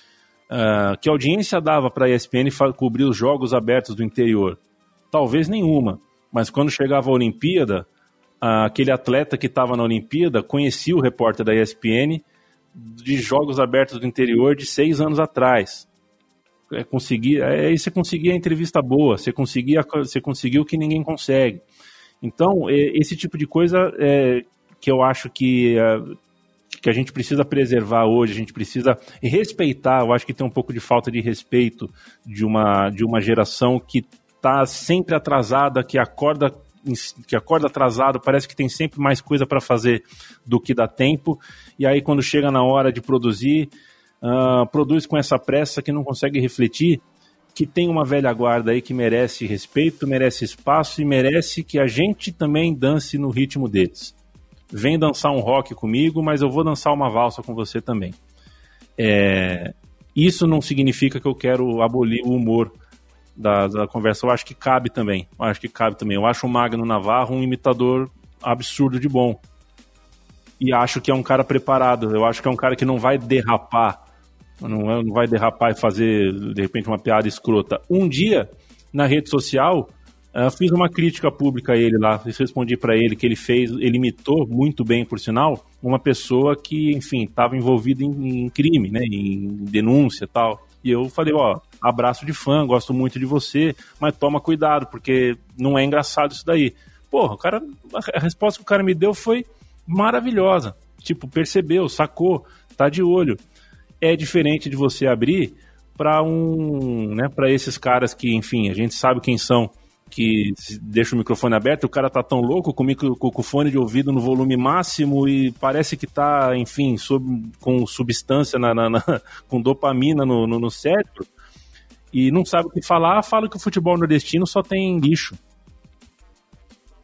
uh, que audiência dava para a ESPN cobrir os jogos abertos do interior. Talvez nenhuma, mas quando chegava a Olimpíada, uh, aquele atleta que estava na Olimpíada conhecia o repórter da ESPN de jogos abertos do interior de seis anos atrás. É, conseguir, é, aí você conseguia a entrevista boa, você conseguia, você conseguiu o que ninguém consegue. Então, é, esse tipo de coisa é, que eu acho que, é, que a gente precisa preservar hoje, a gente precisa respeitar. Eu acho que tem um pouco de falta de respeito de uma, de uma geração que está sempre atrasada, que acorda que acorda atrasado, parece que tem sempre mais coisa para fazer do que dá tempo, e aí quando chega na hora de produzir, uh, produz com essa pressa que não consegue refletir que tem uma velha guarda aí que merece respeito, merece espaço e merece que a gente também dance no ritmo deles. Vem dançar um rock comigo, mas eu vou dançar uma valsa com você também. É, isso não significa que eu quero abolir o humor da, da, conversa. Eu acho que cabe também. Eu acho que cabe também. Eu acho o Magno Navarro um imitador absurdo de bom. E acho que é um cara preparado. Eu acho que é um cara que não vai derrapar não, é, não vai derrapar e fazer, de repente, uma piada escrota. Um dia, na rede social, eu fiz uma crítica pública a ele lá, respondi para ele que ele fez, ele imitou muito bem, por sinal, uma pessoa que, enfim, estava envolvida em, em, crime, né, em denúncia tal. E eu falei, ó, abraço de fã, gosto muito de você, mas toma cuidado, porque não é engraçado isso daí. Porra, o cara, a resposta que o cara me deu foi maravilhosa. Tipo, percebeu, sacou, tá de olho é diferente de você abrir para um, né, para esses caras que, enfim, a gente sabe quem são, que deixa o microfone aberto, o cara tá tão louco com, o fone de ouvido no volume máximo e parece que tá, enfim, sob, com substância, na, na, na com dopamina no, no, no cérebro, e não sabe o que falar, fala que o futebol nordestino só tem lixo.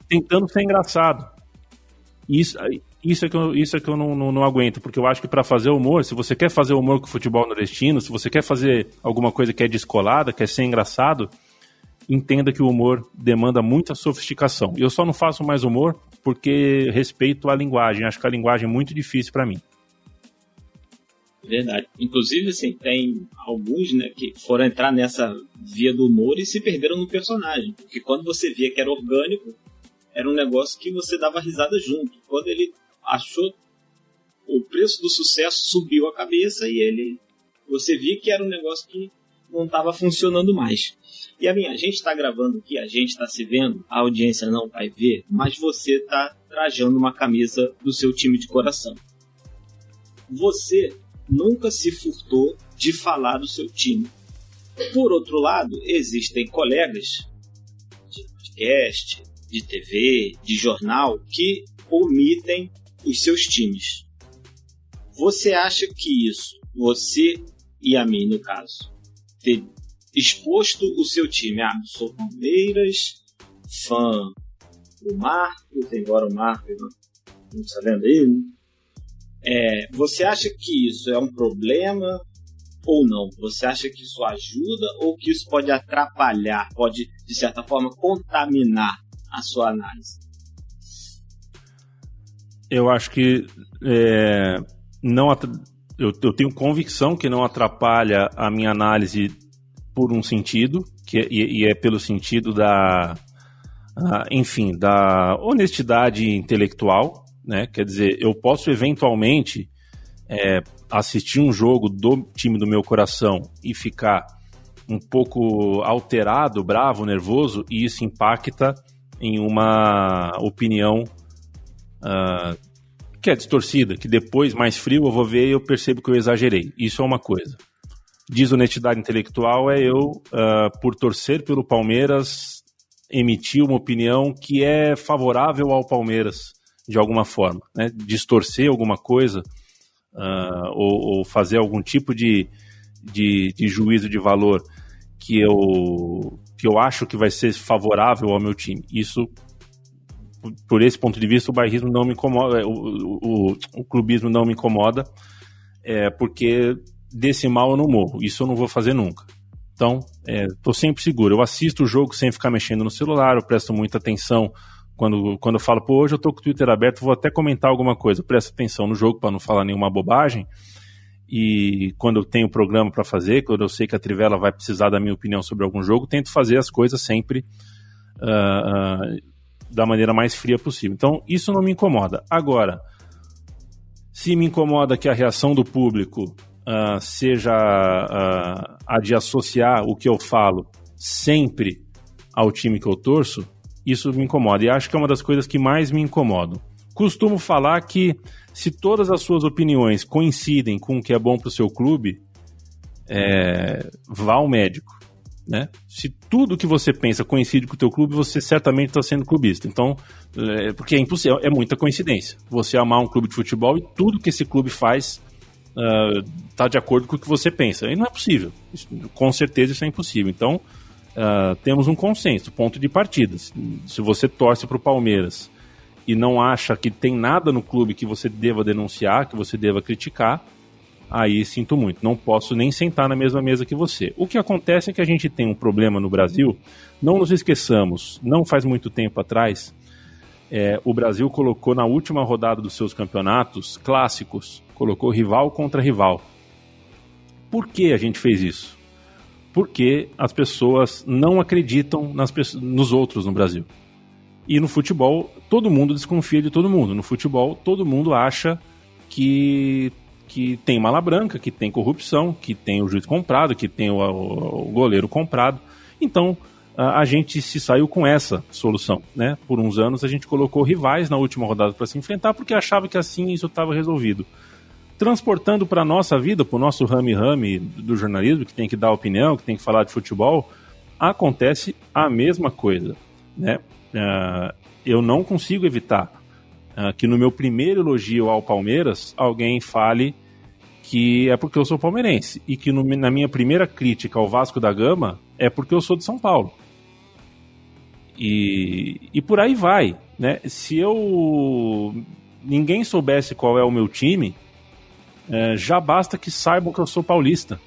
Tentando ser engraçado. Isso, isso é que eu, isso é que eu não, não, não aguento, porque eu acho que para fazer humor, se você quer fazer humor com o futebol nordestino, se você quer fazer alguma coisa que é descolada, quer ser engraçado, entenda que o humor demanda muita sofisticação. Eu só não faço mais humor porque respeito a linguagem. Acho que a linguagem é muito difícil para mim. Verdade. Inclusive, assim, tem alguns, né, que foram entrar nessa via do humor e se perderam no personagem. Porque quando você via que era orgânico, era um negócio que você dava risada junto. Quando ele achou o preço do sucesso subiu a cabeça e ele você viu que era um negócio que não estava funcionando mais. E a minha, a gente está gravando aqui, a gente está se vendo, a audiência não vai ver, mas você está trajando uma camisa do seu time de coração. Você nunca se furtou de falar do seu time. Por outro lado, existem colegas de podcast, de TV, de jornal que omitem os seus times. Você acha que isso, você e a mim no caso, exposto o seu time, ah, sou Palmeiras, fã do Marcos, embora o Marcos não, está vendo aí, né? é, você acha que isso é um problema ou não? Você acha que isso ajuda ou que isso pode atrapalhar, pode, de certa forma, contaminar a sua análise? eu acho que é, não eu, eu, tenho convicção que não atrapalha a minha análise por um sentido, que é, e, e é pelo sentido da, enfim, da honestidade intelectual, né? Quer dizer, eu posso eventualmente é, assistir um jogo do time do meu coração e ficar um pouco alterado, bravo, nervoso, e isso impacta em uma opinião uh, que é distorcida, que depois, mais frio, eu vou ver e eu percebo que eu exagerei. Isso é uma coisa. Desonestidade intelectual é eu, uh, por torcer pelo Palmeiras, emitir uma opinião que é favorável ao Palmeiras, de alguma forma. Né? Distorcer alguma coisa uh, ou, ou, fazer algum tipo de, de, de juízo de valor que eu, que eu acho que vai ser favorável ao meu time. Isso por esse ponto de vista, o bairrismo não me incomoda, o, o, o clubismo não me incomoda, é, porque desse mal eu não morro. Isso eu não vou fazer nunca. Então, estou é, sempre seguro. Eu assisto o jogo sem ficar mexendo no celular, eu presto muita atenção Quando, quando eu falo, pô, hoje eu tô com o Twitter aberto, vou até comentar alguma coisa, presta atenção no jogo para não falar nenhuma bobagem. E quando eu tenho programa para fazer, quando eu sei que a Trivela vai precisar da minha opinião sobre algum jogo, tento fazer as coisas sempre uh, uh, da maneira mais fria possível. Então, isso não me incomoda. Agora, se me incomoda que a reação do público uh, seja a de associar o que eu falo sempre ao time que eu torço, isso me incomoda. E acho que é uma das coisas que mais me incomodam. Costumo falar que se todas as suas opiniões coincidem com o que é bom para o seu clube, é, vá ao médico. Né? Se tudo que você pensa coincide com o teu clube, você certamente está sendo clubista. Então, é, porque é impossível, é muita coincidência. Você amar um clube de futebol e tudo que esse clube faz está uh, de acordo com o que você pensa. E não é possível. Isso, com certeza isso é impossível. Então, uh, temos um consenso, ponto de partida. Se você torce para o Palmeiras e não acha que tem nada no clube que você deva denunciar, que você deva criticar, aí sinto muito. Não posso nem sentar na mesma mesa que você. O que acontece é que a gente tem um problema no Brasil. Não nos esqueçamos, não faz muito tempo atrás, é, o Brasil colocou na última rodada dos seus campeonatos clássicos, colocou rival contra rival. Por que a gente fez isso? porque as pessoas não acreditam nas, nos outros no Brasil. E no futebol, todo mundo desconfia de todo mundo. No futebol, todo mundo acha que, que tem mala branca, que tem corrupção, que tem o juiz comprado, que tem o, o, o goleiro comprado. Então, a, gente se saiu com essa solução. Né? Por uns anos, a gente colocou rivais na última rodada para se enfrentar, porque achava que assim isso estava resolvido transportando para nossa vida, para o nosso rame-rame do jornalismo, que tem que dar opinião, que tem que falar de futebol, acontece a mesma coisa. Né? Uh, eu não consigo evitar uh, que no meu primeiro elogio ao Palmeiras alguém fale que é porque eu sou palmeirense e que no, na minha primeira crítica ao Vasco da Gama é porque eu sou de São Paulo. E, e por aí vai. Né? Se eu ninguém soubesse qual é o meu time, é, já basta que saibam que eu sou paulista.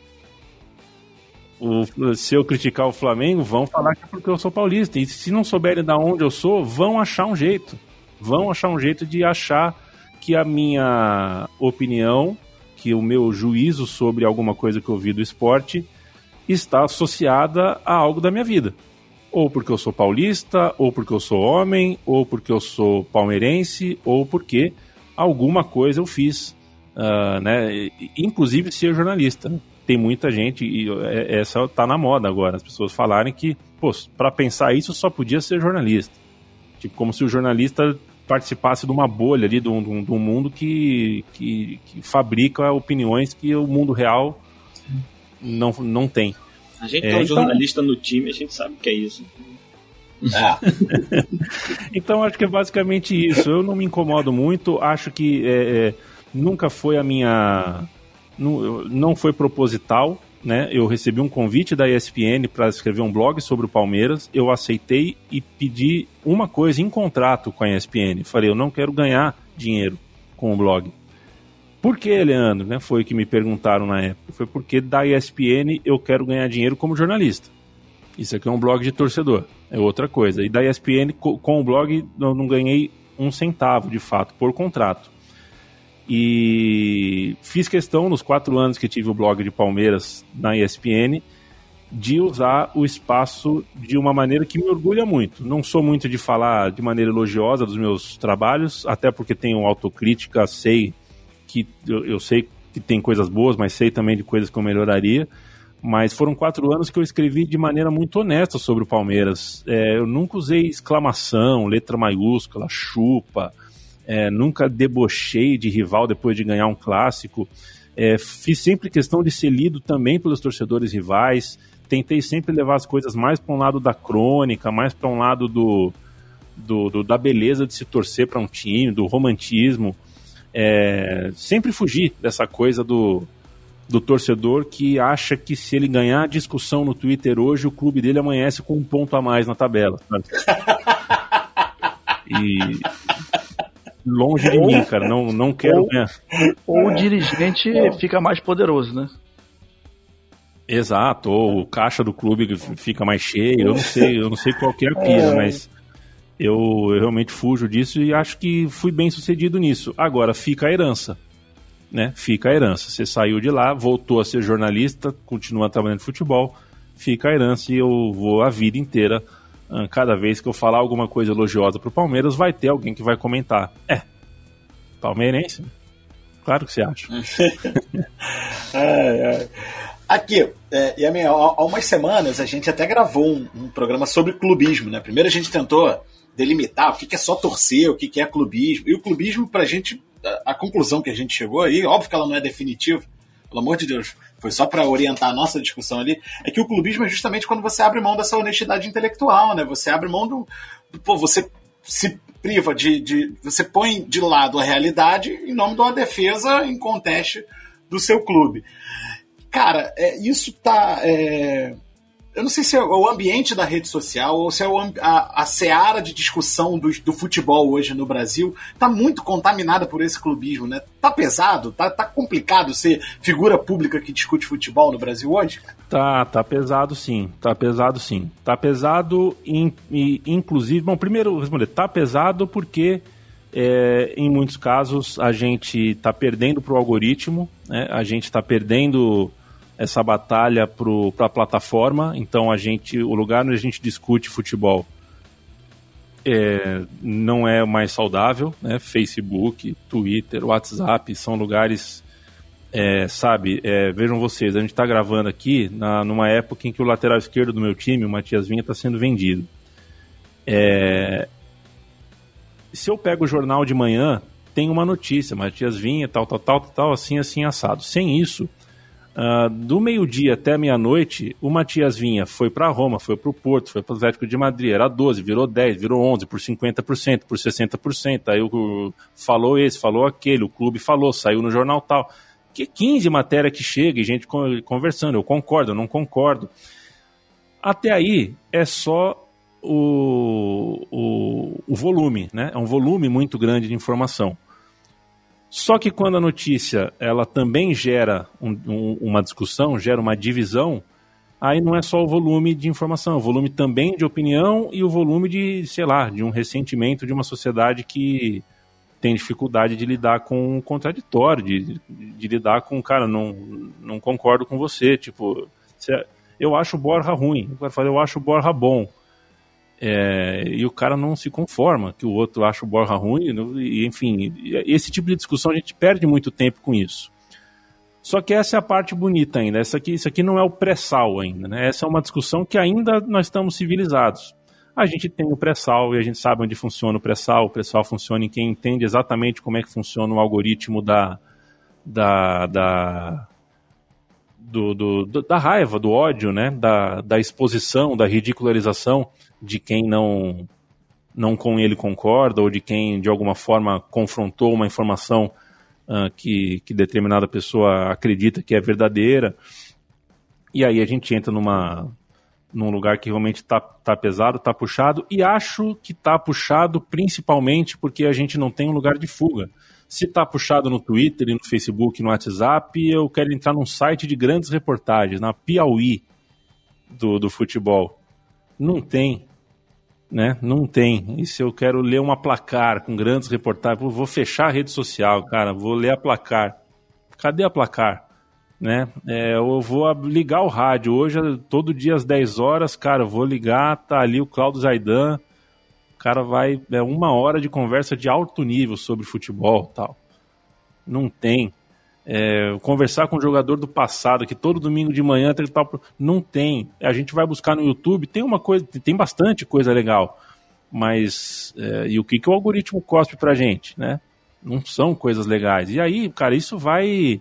O, se eu criticar o Flamengo, vão falar que é porque eu sou paulista. E se não souberem de onde eu sou, vão achar um jeito. Vão achar um jeito de achar que a minha opinião, que o meu juízo sobre alguma coisa que eu vi do esporte está associada a algo da minha vida. Ou porque eu sou paulista, ou porque eu sou homem, ou porque eu sou palmeirense, ou porque alguma coisa eu fiz uh, né? Inclusive ser jornalista. Tem muita gente, e é, essa tá na moda agora, as pessoas falarem que, pô, para pensar isso só podia ser jornalista. Tipo, como se o jornalista participasse de uma bolha ali, de um, de um mundo que, que, que, fabrica opiniões que o mundo real não, não tem. A gente é, é um então... jornalista no time, a gente sabe o que é isso. É. então acho que é basicamente isso. Eu não me incomodo muito, acho que é, é nunca foi a minha. Não, não foi proposital, né? Eu recebi um convite da ESPN para escrever um blog sobre o Palmeiras. Eu aceitei e pedi uma coisa em contrato com a ESPN. Falei, eu não quero ganhar dinheiro com o blog. Por que, Leandro? Né? Foi o que me perguntaram na época. Foi porque da ESPN eu quero ganhar dinheiro como jornalista. Isso aqui é um blog de torcedor, é outra coisa. E da ESPN, com o blog, eu não ganhei um centavo, de fato, por contrato. E fiz questão, nos quatro anos que tive o blog de Palmeiras na ESPN, de usar o espaço de uma maneira que me orgulha muito. Não sou muito de falar de maneira elogiosa dos meus trabalhos, até porque tenho autocrítica, sei que eu, eu sei que tem coisas boas, mas sei também de coisas que eu melhoraria. Mas foram quatro anos que eu escrevi de maneira muito honesta sobre o Palmeiras. É, eu nunca usei exclamação, letra maiúscula, chupa, é, nunca debochei de rival depois de ganhar um clássico. É, fiz sempre questão de ser lido também pelos torcedores rivais. Tentei sempre levar as coisas mais para um lado da crônica, mais para um lado do, do, do, da beleza de se torcer para um time, do romantismo. É, sempre fugi dessa coisa do, do torcedor que acha que se ele ganhar a discussão no Twitter hoje, o clube dele amanhece com um ponto a mais na tabela. E longe de mim, cara. Não, não quero ou, ganhar. Ou o dirigente fica mais poderoso, né? Exato, ou o caixa do clube fica mais cheio, eu não sei, eu não sei qual que é a pira, mas Eu, eu realmente fujo disso e acho que fui bem sucedido nisso. Agora fica a herança. Né? Fica a herança. Você saiu de lá, voltou a ser jornalista, continua trabalhando em futebol, fica a herança e eu vou a vida inteira. ah, Cada vez que eu falar alguma coisa elogiosa pro Palmeiras, vai ter alguém que vai comentar. É, palmeirense? Claro que você acha. Ai, ai. Aqui, é, há há umas semanas a gente até gravou um, um programa sobre clubismo, né? Primeiro a gente tentou delimitar o que é só torcer, o que é clubismo. E o clubismo, pra gente, a, a conclusão que a gente chegou aí, óbvio que ela não é definitiva, pelo amor de Deus, foi só para orientar a nossa discussão ali, é que o clubismo é justamente quando você abre mão dessa honestidade intelectual, né? Você abre mão do. do- pô, você se priva de, de. Você põe de lado a realidade em nome de uma defesa em conteste do seu clube. Cara, é, isso tá. é, eu não sei se é o ambiente da rede social ou se é o a, a seara de discussão do, do futebol hoje no Brasil tá muito contaminada por esse clubismo, né? Tá pesado, tá, tá complicado ser figura pública que discute futebol no Brasil hoje? Tá, tá pesado sim, tá pesado sim. Tá pesado, in- e, inclusive, bom, primeiro responder, tá pesado porque é, em muitos casos a gente tá perdendo pro algoritmo, né? a gente tá perdendo essa batalha para a plataforma, então a gente, o lugar onde a gente discute futebol é, não é mais saudável, né? Facebook, Twitter, WhatsApp são lugares é, sabe, é, vejam vocês, a gente está gravando aqui na, numa época em que o lateral esquerdo do meu time, o Matias Vinha, está sendo vendido. É, se eu pego o jornal de manhã, tem uma notícia, Matias Vinha, tal, tal, tal, tal, assim, assim, assado. Sem isso, ah, do meio-dia até meia-noite, o Matias Vinha foi para Roma, foi para o Porto, foi para o Atlético de Madrid, era 12, virou 10, virou 11, por 50%, por 60%. Aí o, falou esse, falou aquele, o clube falou, saiu no jornal tal. Que 15 matéria que chega e gente con- conversando, eu concordo, eu não concordo. Até aí é só o, o, o volume, né? É um volume muito grande de informação. Só que quando a notícia ela também gera um- um- uma discussão, gera uma divisão, aí não é só o volume de informação, é o volume também de opinião e o volume de, sei lá, de um ressentimento de uma sociedade que tem dificuldade de lidar com o contraditório, de, de lidar com, cara, não, não concordo com você, tipo, cê- eu acho o Borja ruim, o cara fala, eu acho o Borja bom. É, e o cara não se conforma que o outro acha o Borja ruim, e, enfim, esse tipo de discussão a gente perde muito tempo com isso. Só que essa é a parte bonita ainda. Essa aqui, isso aqui não é o pré-sal ainda. Né? Essa é uma discussão que ainda nós estamos civilizados. A gente tem o pré-sal e a gente sabe onde funciona o pré-sal. O pré-sal funciona em quem entende exatamente como é que funciona o algoritmo da, da, da, do, do- da raiva, do ódio, né? da, da exposição, da ridicularização de quem não, não com ele concorda ou de quem de alguma forma confrontou uma informação ah, que, que determinada pessoa acredita que é verdadeira. E aí a gente entra numa, num lugar que realmente tá, tá pesado, tá puxado, e acho que tá puxado principalmente porque a gente não tem um lugar de fuga. Se tá puxado no Twitter e no Facebook, no WhatsApp, eu quero entrar num site de grandes reportagens, na Piauí do, do futebol. Não tem, né? Não tem. E se eu quero ler uma placar com grandes reportagens, vou- fechar a rede social, cara, vou ler a placar. Cadê a placar? Né? É, eu vou ligar o rádio hoje, todo dia às 10 horas, cara, vou ligar, tá ali o Claudio Zaidan, cara vai, é uma hora de conversa de alto nível sobre futebol tal. Não tem. É, conversar com um jogador do passado, que todo domingo de manhã tal. Não tem. A gente vai buscar no YouTube, tem uma coisa, tem bastante coisa legal. Mas é, e o que, que o algoritmo cospe pra gente, né? Não são coisas legais. E aí, cara, isso vai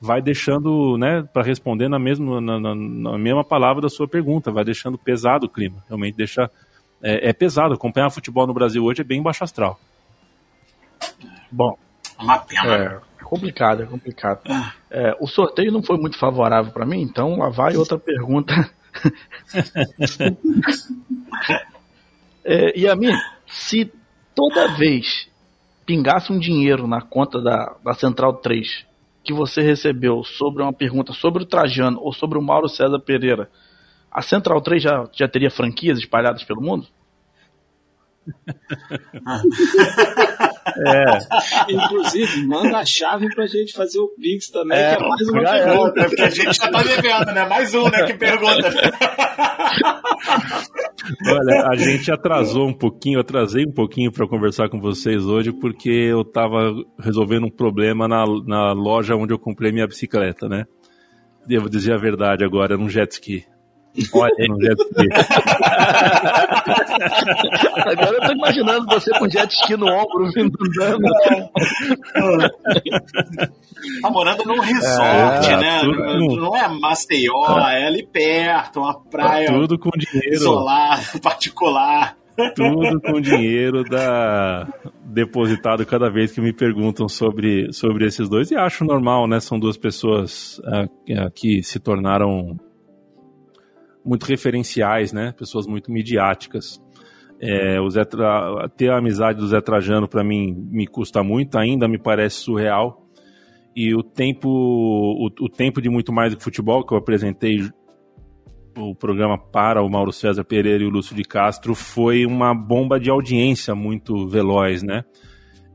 vai deixando, né, para responder na mesma, na, na- na mesma palavra da sua pergunta, vai deixando pesado o clima. Realmente deixa. É, é pesado. Acompanhar futebol no Brasil hoje é bem baixo astral. Bom, É uma pena. é, é complicado, é complicado. É, o sorteio não foi muito favorável para mim, então lá vai outra pergunta. é, e a mim, se toda vez pingasse um dinheiro na conta da, da Central 3 que você recebeu sobre uma pergunta sobre o Trajano ou sobre o Mauro César Pereira, a Central 3 já, já teria franquias espalhadas pelo mundo? é. Inclusive, manda a chave pra gente fazer o Pix também, é, que é mais uma pergunta. É, porque a gente já tá devendo, né? Mais um, né? Que pergunta. Olha, a gente atrasou um pouquinho, atrasei um pouquinho para conversar com vocês hoje, porque eu tava resolvendo um problema na, na loja onde eu comprei minha bicicleta, né? Devo dizer a verdade agora, num jet ski. Olha, no jet ski. Agora eu tô imaginando você com jet ski no ombro vindo andando. Tá morando num resort, é, né? Tudo, não é Maceió, é ali perto, uma praia. Tudo com dinheiro. Isolado, particular. Tudo com dinheiro da depositado cada vez que me perguntam sobre, sobre esses dois. E acho normal, né? São duas pessoas uh, que se tornaram muito referenciais, né? Pessoas muito midiáticas. É, o Zé Tra... ter a amizade do Zé Trajano para mim me custa muito, ainda me parece surreal. E o tempo, o, o tempo de muito mais do que futebol que eu apresentei o programa para o Mauro César Pereira e o Lúcio de Castro foi uma bomba de audiência muito veloz, né?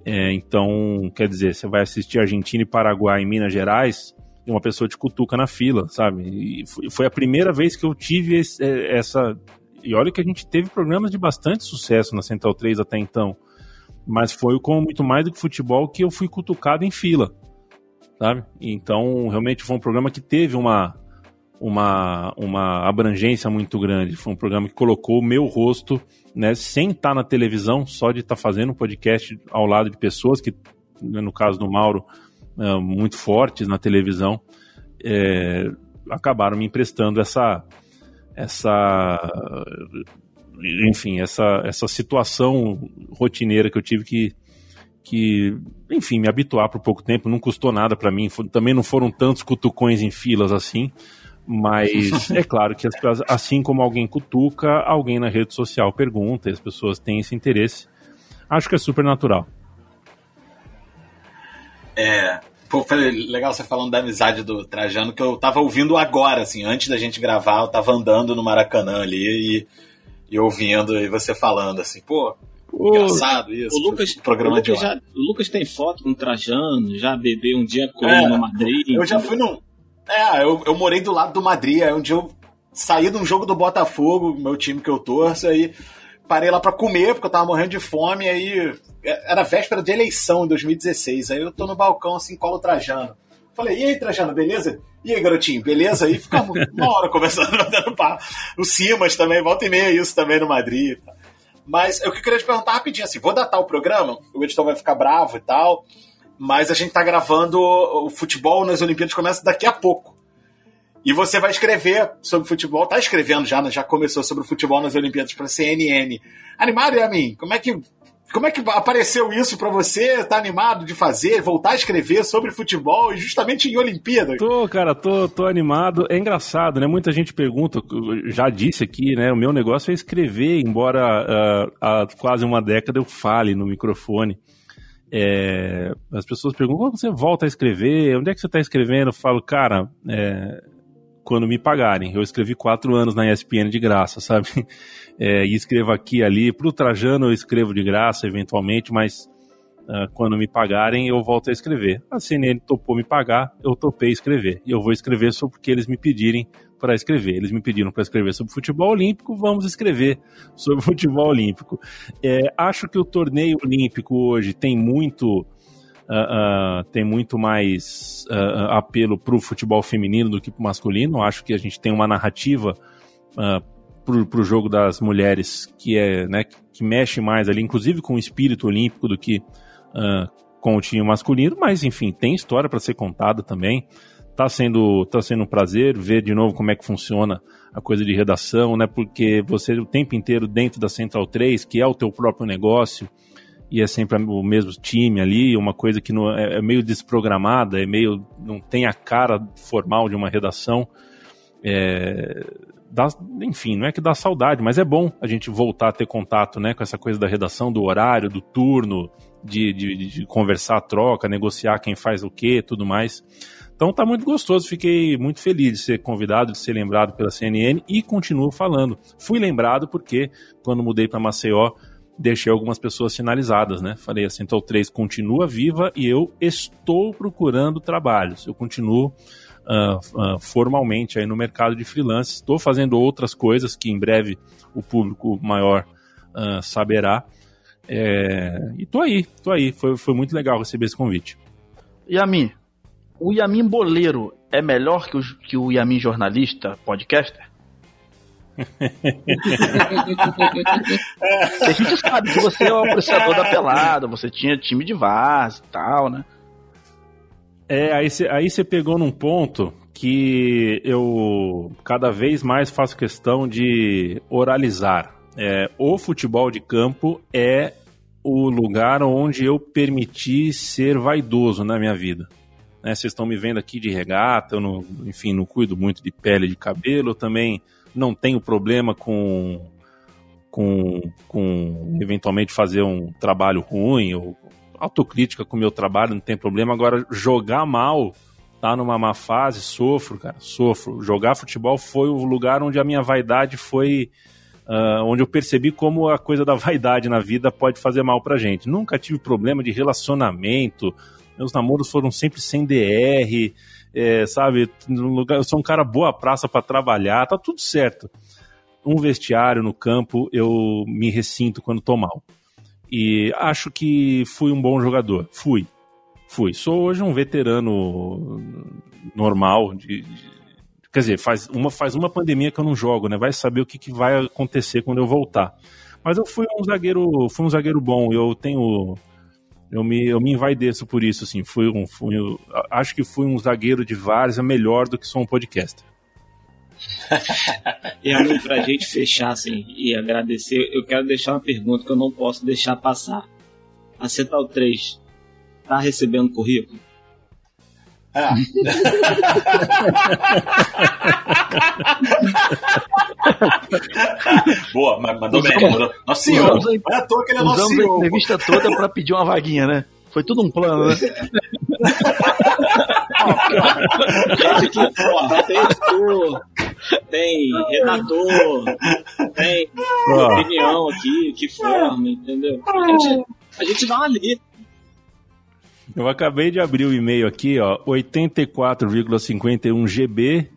É, então, quer dizer, você vai assistir Argentina e Paraguai em Minas Gerais, uma pessoa te cutuca na fila, sabe? E foi a primeira vez que eu tive esse, é, essa. E olha que a gente teve programas de bastante sucesso na Central 3 até então. Mas foi com muito mais do que futebol que eu fui cutucado em fila, sabe? Então, realmente foi um programa que teve uma, uma, uma abrangência muito grande. Foi um programa que colocou o meu rosto, né, sem estar na televisão, só de estar fazendo um podcast ao lado de pessoas que, né, no caso do Mauro, uh, muito fortes na televisão, é, acabaram me emprestando essa, essa, enfim, essa, essa situação rotineira que eu tive que, que enfim, me habituar por pouco tempo. Não custou nada para mim. Também não foram tantos cutucões em filas assim. Mas é claro que as, assim como alguém cutuca, alguém na rede social pergunta, e as pessoas têm esse interesse. Acho que é super natural. É. Pô, foi legal você falando da amizade do Trajano, que eu tava ouvindo agora, assim, antes da gente gravar, eu tava andando no Maracanã ali e, e ouvindo e você falando, assim, pô, o, engraçado isso. O Lucas, programa o Lucas de já, O Lucas tem foto com o Trajano, já bebeu um dia com é, ele no Madrid. Eu já fui num. É, eu, eu morei do lado do Madrid, aí um dia eu saí de um jogo do Botafogo, meu time que eu torço, aí parei lá para comer, porque eu tava morrendo de fome, aí é, era véspera de eleição em 2016. Aí eu tô no balcão assim, colo Trajano. Falei, e aí, Trajano, beleza? E aí, garotinho, beleza? Aí ficamos uma hora conversando, dando papo. O Simas também, volta e meia isso também no Madrid. Mas eu queria te perguntar rapidinho assim, vou datar o programa, o editor vai ficar bravo e tal, mas a gente tá gravando o futebol nas Olimpíadas começa daqui a pouco. E você vai escrever sobre futebol, tá escrevendo já, né? já começou sobre futebol nas Olimpíadas para CNN. Animado, Yamin? Como é que como é que apareceu isso para você? Tá animado de fazer, voltar a escrever sobre futebol e justamente em Olimpíada? Tô, cara, tô, tô animado. É engraçado, né? Muita gente pergunta, já disse aqui, né? O meu negócio é escrever, embora uh, há quase uma década eu fale no microfone. É, as pessoas perguntam, quando você volta a escrever? Onde é que você está escrevendo? Eu falo, cara, é, quando me pagarem. Eu escrevi quatro anos na ESPN de graça, sabe? É, e escrevo aqui ali. Para o Trajano eu escrevo de graça, eventualmente, mas uh, quando me pagarem eu volto a escrever. A CNN topou me pagar, eu topei escrever. E eu vou escrever só porque eles me pedirem para escrever. Eles me pediram para escrever sobre futebol olímpico, vamos escrever sobre futebol olímpico. É, acho que o torneio olímpico hoje tem muito uh, tem muito mais uh, apelo para o futebol feminino do que para o masculino. Acho que a gente tem uma narrativa para o jogo das mulheres que é né, que mexe mais ali, inclusive com o espírito olímpico do que com o time masculino. Mas enfim, tem história para ser contada também. Tá sendo, tá sendo um prazer ver de novo como é que funciona a coisa de redação, né? Porque você o tempo inteiro dentro da Central 3, que é o teu próprio negócio, e é sempre o mesmo time ali, uma coisa que não, é, é, meio desprogramada, é meio não tem a cara formal de uma redação. É, dá, enfim, não é que dá saudade, mas é bom a gente voltar a ter contato né, com essa coisa da redação, do horário, do turno, de, de, de conversar, troca, negociar quem faz o que, tudo mais. Então tá muito gostoso, fiquei muito feliz de ser convidado, de ser lembrado pela CNN e continuo falando. Fui lembrado porque quando mudei para Maceió deixei algumas pessoas sinalizadas, né? Falei, a Central 3 continua viva e eu estou procurando trabalhos. Eu continuo uh, uh, formalmente aí no mercado de freelance. Estou fazendo outras coisas que em breve o público maior uh, saberá. É, e tô aí, tô aí. Foi, foi muito legal receber esse convite. Yamin, o Yamin boleiro é melhor que o, que o Yamin jornalista, podcaster? A gente sabe que você é o apreciador da pelada, você tinha time de vaz e tal, né? É, aí você aí pegou num ponto que eu cada vez mais faço questão de oralizar. É, o futebol de campo é o lugar onde eu permiti ser vaidoso na minha vida. Né, vocês estão me vendo aqui de regata, eu não, enfim, não cuido muito de pele de cabelo, eu também não tenho problema com, com, com eventualmente fazer um trabalho ruim ou autocrítica com o meu trabalho, não tem problema. Agora, jogar mal, tá numa má fase, sofro, cara, sofro. Jogar futebol foi o lugar onde a minha vaidade foi. Uh, onde eu percebi como a coisa da vaidade na vida pode fazer mal pra gente. Nunca tive problema de relacionamento, meus namoros foram sempre sem DR, é, sabe? No lugar, eu sou um cara boa praça para trabalhar, tá tudo certo. Um vestiário no campo, eu me ressinto quando tô mal. E acho que fui um bom jogador. Fui. Fui. Sou hoje um veterano normal de, de quer dizer, faz uma, faz uma pandemia que eu não jogo, né? Vai saber o que, que vai acontecer quando eu voltar. Mas eu fui um zagueiro, fui um zagueiro bom. Eu tenho eu me, eu me envaideço por isso, assim. Fui um, fui, acho que fui um zagueiro de várzea melhor do que só um podcaster. e aí, pra gente fechar assim, e agradecer, eu quero deixar uma pergunta que eu não posso deixar passar. A Central 3 tá recebendo currículo? É. Boa, mandou bem. Mandou. Nossa senhora, não é à toa que ele é nosso Usamos a entrevista toda pra pedir uma vaguinha, né? Foi tudo um plano, né? tem editor, tem redator, tem opinião aqui, que forma, entendeu? A gente, a gente dá uma lida. Eu acabei de abrir o e-mail aqui, ó, 84,51 GB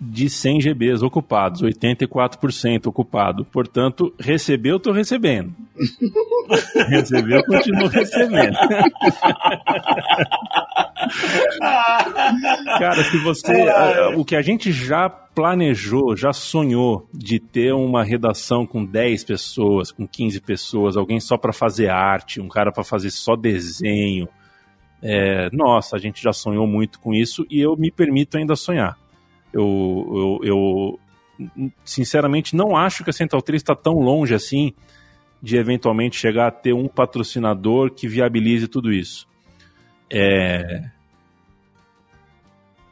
de 100 GBs ocupados, 84% ocupado. Portanto, recebeu, estou recebendo. recebeu, continuo recebendo. Cara, se você. O que a gente já planejou, já sonhou de ter uma redação com 10 pessoas, com 15 pessoas, alguém só para fazer arte, um cara para fazer só desenho. É, nossa, a gente já sonhou muito com isso e eu me permito ainda sonhar. Eu, eu, eu sinceramente não acho que a Central 3 está tão longe assim de eventualmente chegar a ter um patrocinador que viabilize tudo isso. É...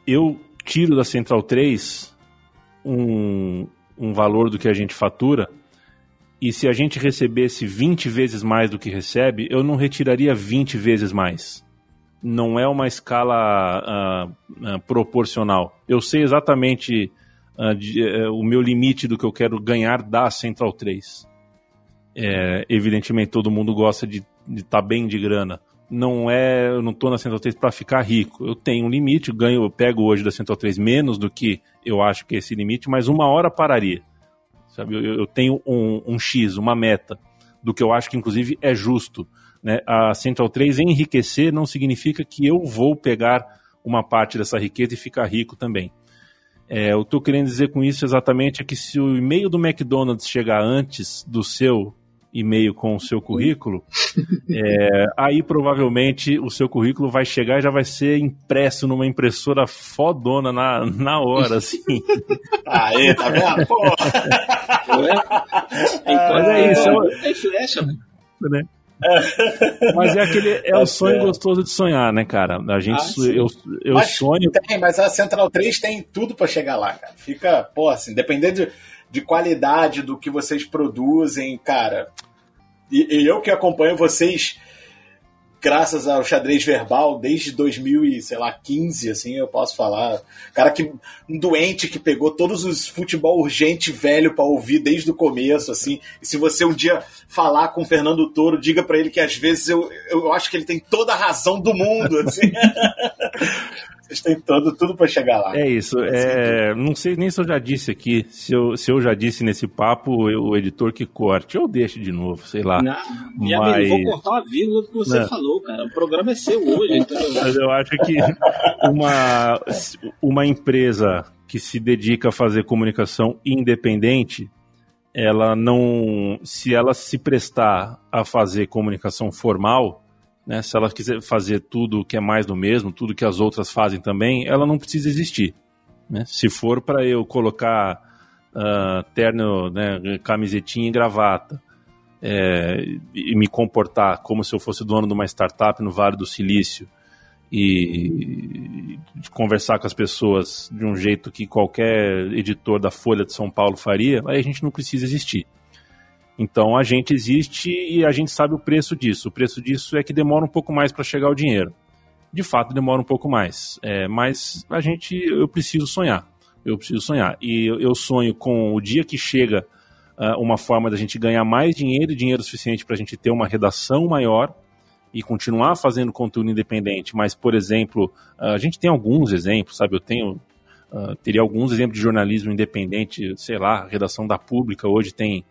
Eu tiro da Central 3 um, um valor do que a gente fatura e se a gente recebesse 20 vezes mais do que recebe, eu não retiraria 20 vezes mais não é uma escala uh, uh, proporcional. Eu sei exatamente uh, de, uh, o meu limite do que eu quero ganhar da Central 3. É, evidentemente, todo mundo gosta de estar tá bem de grana. Não é, eu não estou na Central 3 para ficar rico. Eu tenho um limite, ganho, eu pego hoje da Central 3 menos do que eu acho que é esse limite, mas uma hora pararia. Sabe, eu, eu tenho um, um X, uma meta, do que eu acho que inclusive é justo né, a Central 3 enriquecer não significa que eu vou pegar uma parte dessa riqueza e ficar rico também. É, eu estou querendo dizer com isso exatamente é que se o e-mail do McDonald's chegar antes do seu e-mail com o seu currículo, é, aí provavelmente o seu currículo vai chegar e já vai ser impresso numa impressora fodona na, na hora, assim. Aí, tá vendo? Pô. É, Mas é isso. É flecha, né? Mas é aquele é o tá sonho gostoso de sonhar, né, cara? A gente ah, eu, eu mas sonho. Tem, mas a Central 3 tem tudo para chegar lá, cara. Fica, pô, assim, dependendo de, de qualidade do que vocês produzem, cara. E, e eu que acompanho vocês graças ao xadrez verbal, desde 2015, assim, eu posso falar. Cara que um doente que pegou todos os futebol urgente velho para ouvir desde o começo, assim. E se você um dia falar com o Fernando Toro, diga para ele que às vezes eu, eu acho que ele tem toda a razão do mundo, assim. Vocês têm todo, tudo para chegar lá. É isso. É, não sei nem se eu já disse aqui. Se eu, se eu já disse nesse papo, eu, o editor que corte, ou deixe de novo, sei lá. Não, Mas- amigo, vou cortar uma vírgula do que você Não. falou, cara. O programa é seu hoje, então. Mas eu acho que uma, uma empresa que se dedica a fazer comunicação independente, ela não. Se ela se prestar a fazer comunicação formal, né, se ela quiser fazer tudo que é mais do mesmo, tudo que as outras fazem também, ela não precisa existir. né? Se for para eu colocar ah, terno, né, camisetinha e gravata, é, e me comportar como se eu fosse dono de uma startup no Vale do Silício e de conversar com as pessoas de um jeito que qualquer editor da Folha de São Paulo faria, aí a gente não precisa existir. Então a gente existe e a gente sabe o preço disso. O preço disso é que demora um pouco mais para chegar o dinheiro. De fato, demora um pouco mais. É, mas a gente, eu preciso sonhar. Eu preciso sonhar. E eu, sonho com o dia que chega ah, uma forma da gente ganhar mais dinheiro e dinheiro suficiente para a gente ter uma redação maior e continuar fazendo conteúdo independente. Mas, por exemplo, ah, a gente tem alguns exemplos, sabe? Eu tenho. ah, teria alguns exemplos de jornalismo independente, sei lá, a redação da pública hoje tem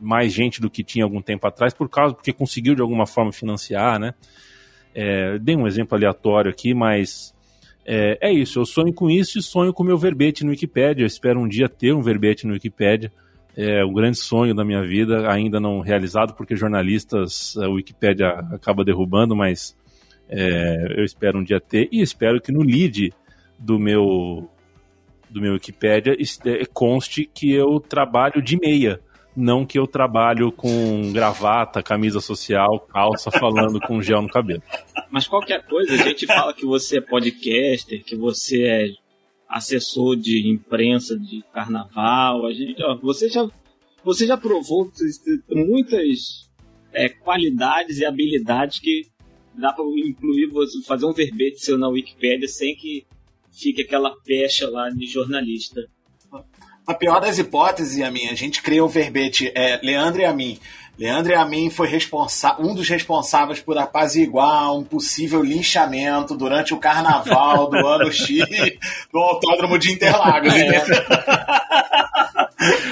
mais gente do que tinha algum tempo atrás, por causa, porque conseguiu de alguma forma financiar, né? É, dei um exemplo aleatório aqui, mas é, é isso, eu sonho com isso e sonho com meu verbete no Wikipedia. Eu espero um dia ter um verbete no Wikipedia. É o grande sonho da minha vida, ainda não realizado, porque jornalistas a Wikipédia acaba derrubando, mas é, eu espero um dia ter. E espero que no lead do meu, do meu Wikipédia este- conste que eu trabalho de meia. Não que eu trabalho com gravata, camisa social, calça, falando com gel no cabelo. Mas qualquer coisa, a gente fala que você é podcaster, que você é assessor de imprensa de carnaval. A gente, ó, você já, você já provou muitas é, qualidades e habilidades que dá para incluir você fazer um verbete seu na Wikipédia sem que fique aquela pecha lá de jornalista. A pior das hipóteses, a minha, a gente cria o verbete é, Leandro e a mim. Leandro e a mim foi um dos responsáveis por apaziguar um possível linchamento durante o carnaval do ano X no Autódromo de Interlagos. entendeu?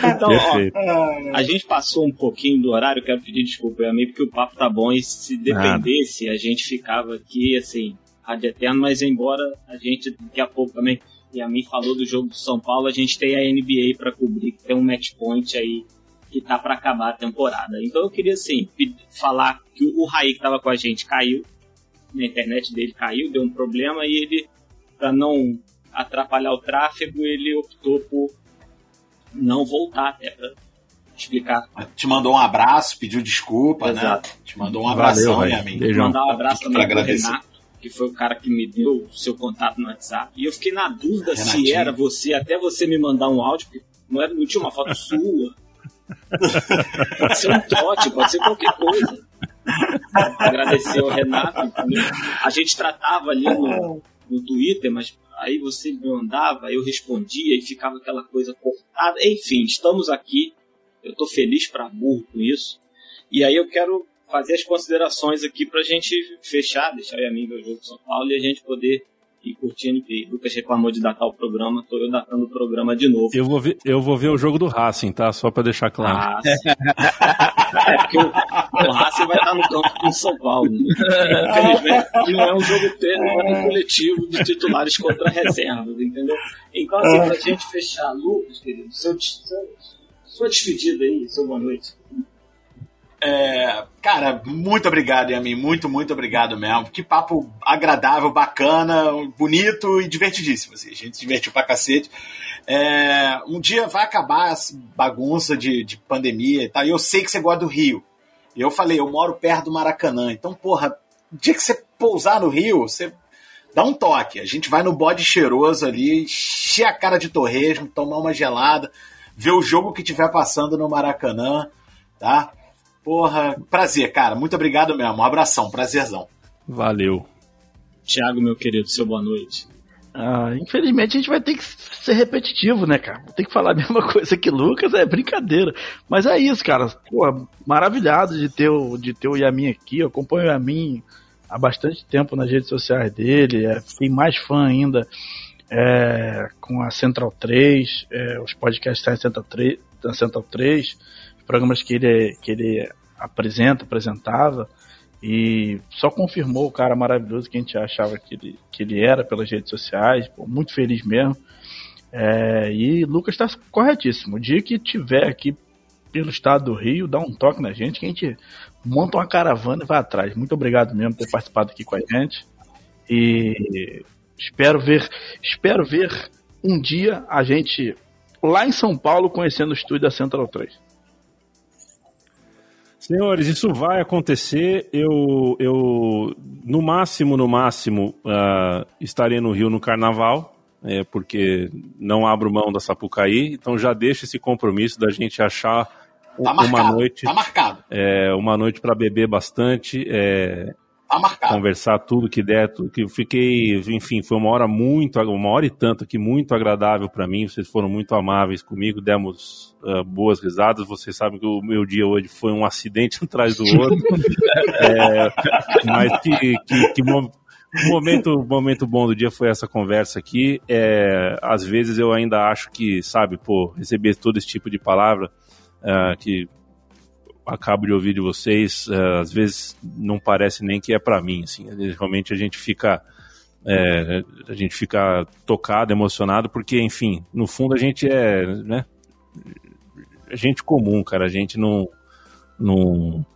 Então, ó, Perfeito. A gente passou um pouquinho do horário, quero pedir desculpa a mim, porque o papo tá bom e se dependesse, a gente ficava aqui, assim, rádio eterno, mas embora a gente daqui a pouco também, e a mim falou do jogo do São Paulo, a gente tem a NBA pra cobrir, que tem um match point aí que tá pra acabar a temporada. Então eu queria, assim, falar que o Raí que tava com a gente caiu, na internet dele caiu, deu um problema e ele, pra não atrapalhar o tráfego, ele optou por não voltar até pra explicar Te mandou um abraço, pediu desculpa, Exato. né? Te mandou um abração, Valeu, né, Raí. amigo? Mandar um abraço Pra também pro agradecer. Renato, que foi o cara que me deu o seu contato no WhatsApp. E eu fiquei na dúvida se Renatinho. era você, até você me mandar um áudio, porque não, era, não tinha uma foto sua. Pode ser um trote, pode ser qualquer coisa. Agradecer ao Renato. A gente tratava ali no, no Twitter, mas aí você me mandava, eu respondia e ficava aquela coisa cortada. Enfim, estamos aqui. Eu tô feliz pra burro com isso. E aí eu quero fazer as considerações aqui pra gente fechar, deixar aí a ver o jogo de São Paulo e a gente poder ir curtindo. E Lucas reclamou de datar o programa, tô eu datando o programa de novo. Eu vou, ver, eu vou ver o jogo do Racing, tá? Só pra deixar claro. Ah, é porque o, o Racing vai estar no campo com o São Paulo. né? Infelizmente, não é um jogo não é um coletivo de titulares contra reservas, entendeu? Então, assim, pra gente fechar, Lucas, querido, seu, seu, sua despedida aí, seu boa noite. É, cara, muito obrigado, Yamin. Muito, muito obrigado mesmo. Que papo agradável, bacana, bonito e divertidíssimo. Assim. A gente se divertiu pra cacete. É, um dia vai acabar essa bagunça de, de pandemia e tal. E eu sei que você gosta do Rio. Eu falei, eu moro perto do Maracanã. Então, porra, dia que você pousar no Rio, você dá um toque. A gente vai no bode cheiroso ali, encher a cara de torresmo, tomar uma gelada, ver o jogo que tiver passando no Maracanã, tá? Porra, prazer, cara. Muito obrigado mesmo. Um abração, prazerzão. Valeu. Tiago, meu querido, seu boa noite. Ah, infelizmente a gente vai ter que ser repetitivo, né, cara? Tem que falar a mesma coisa que Lucas, é brincadeira. Mas é isso, cara. Pô, maravilhado de ter o, de ter o Yamin aqui. Eu acompanho o Yamin há bastante tempo nas redes sociais dele. É, fiquei mais fã ainda é, com a Central 3, é, os podcasts da Central 3, da Central 3, os programas que ele, que ele apresenta, apresentava. E só confirmou o cara maravilhoso que a gente achava que ele, que ele era pelas redes sociais. Pô, muito feliz mesmo. É, e Lucas está corretíssimo. O dia que tiver aqui pelo estado do Rio, dá um toque na gente que a gente monta uma caravana e vai atrás. Muito obrigado mesmo por ter participado aqui com a gente. E espero ver, espero ver um dia a gente lá em São Paulo conhecendo o estúdio da Central 3. Senhores, isso vai acontecer. Eu, eu no máximo, no máximo, uh, estarei no Rio no Carnaval, é, porque não abro mão da Sapucaí. Então já deixo esse compromisso da gente achar tá uma marcado, noite, tá marcado. É, uma noite para beber bastante. É, Tá marcado. Conversar tudo que der, tudo que eu fiquei, enfim, foi uma hora muito, uma hora e tanto aqui, muito agradável para mim. Vocês foram muito amáveis comigo, demos uh, boas risadas. Vocês sabem que o meu dia hoje foi um acidente atrás do outro. é, mas que, que, que momento, momento bom do dia foi essa conversa aqui. É, às vezes eu ainda acho que, sabe, pô, receber todo esse tipo de palavra uh, que acabo de ouvir de vocês, uh, às vezes não parece nem que é para mim, assim, realmente a gente fica é, a gente fica tocado, emocionado, porque, enfim, no fundo a gente é, né, gente comum, cara, a gente não, não,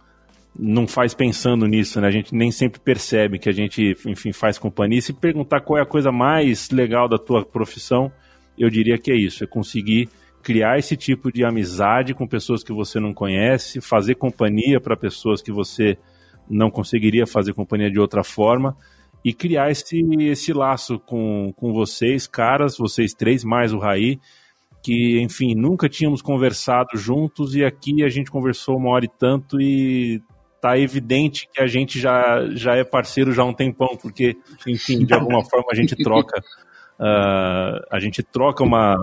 não faz pensando nisso, né, a gente nem sempre percebe que a gente, enfim, faz companhia, e se perguntar qual é a coisa mais legal da tua profissão, eu diria que é isso, é conseguir criar esse tipo de amizade com pessoas que você não conhece, fazer companhia para pessoas que você não conseguiria fazer companhia de outra forma e criar esse, esse laço com, com vocês, caras, vocês três, mais o Raí, que, enfim, nunca tínhamos conversado juntos e aqui a gente conversou uma hora e tanto e tá evidente que a gente já, já é parceiro já há um tempão, porque, enfim, de alguma forma a gente troca. Uh, a gente troca uma,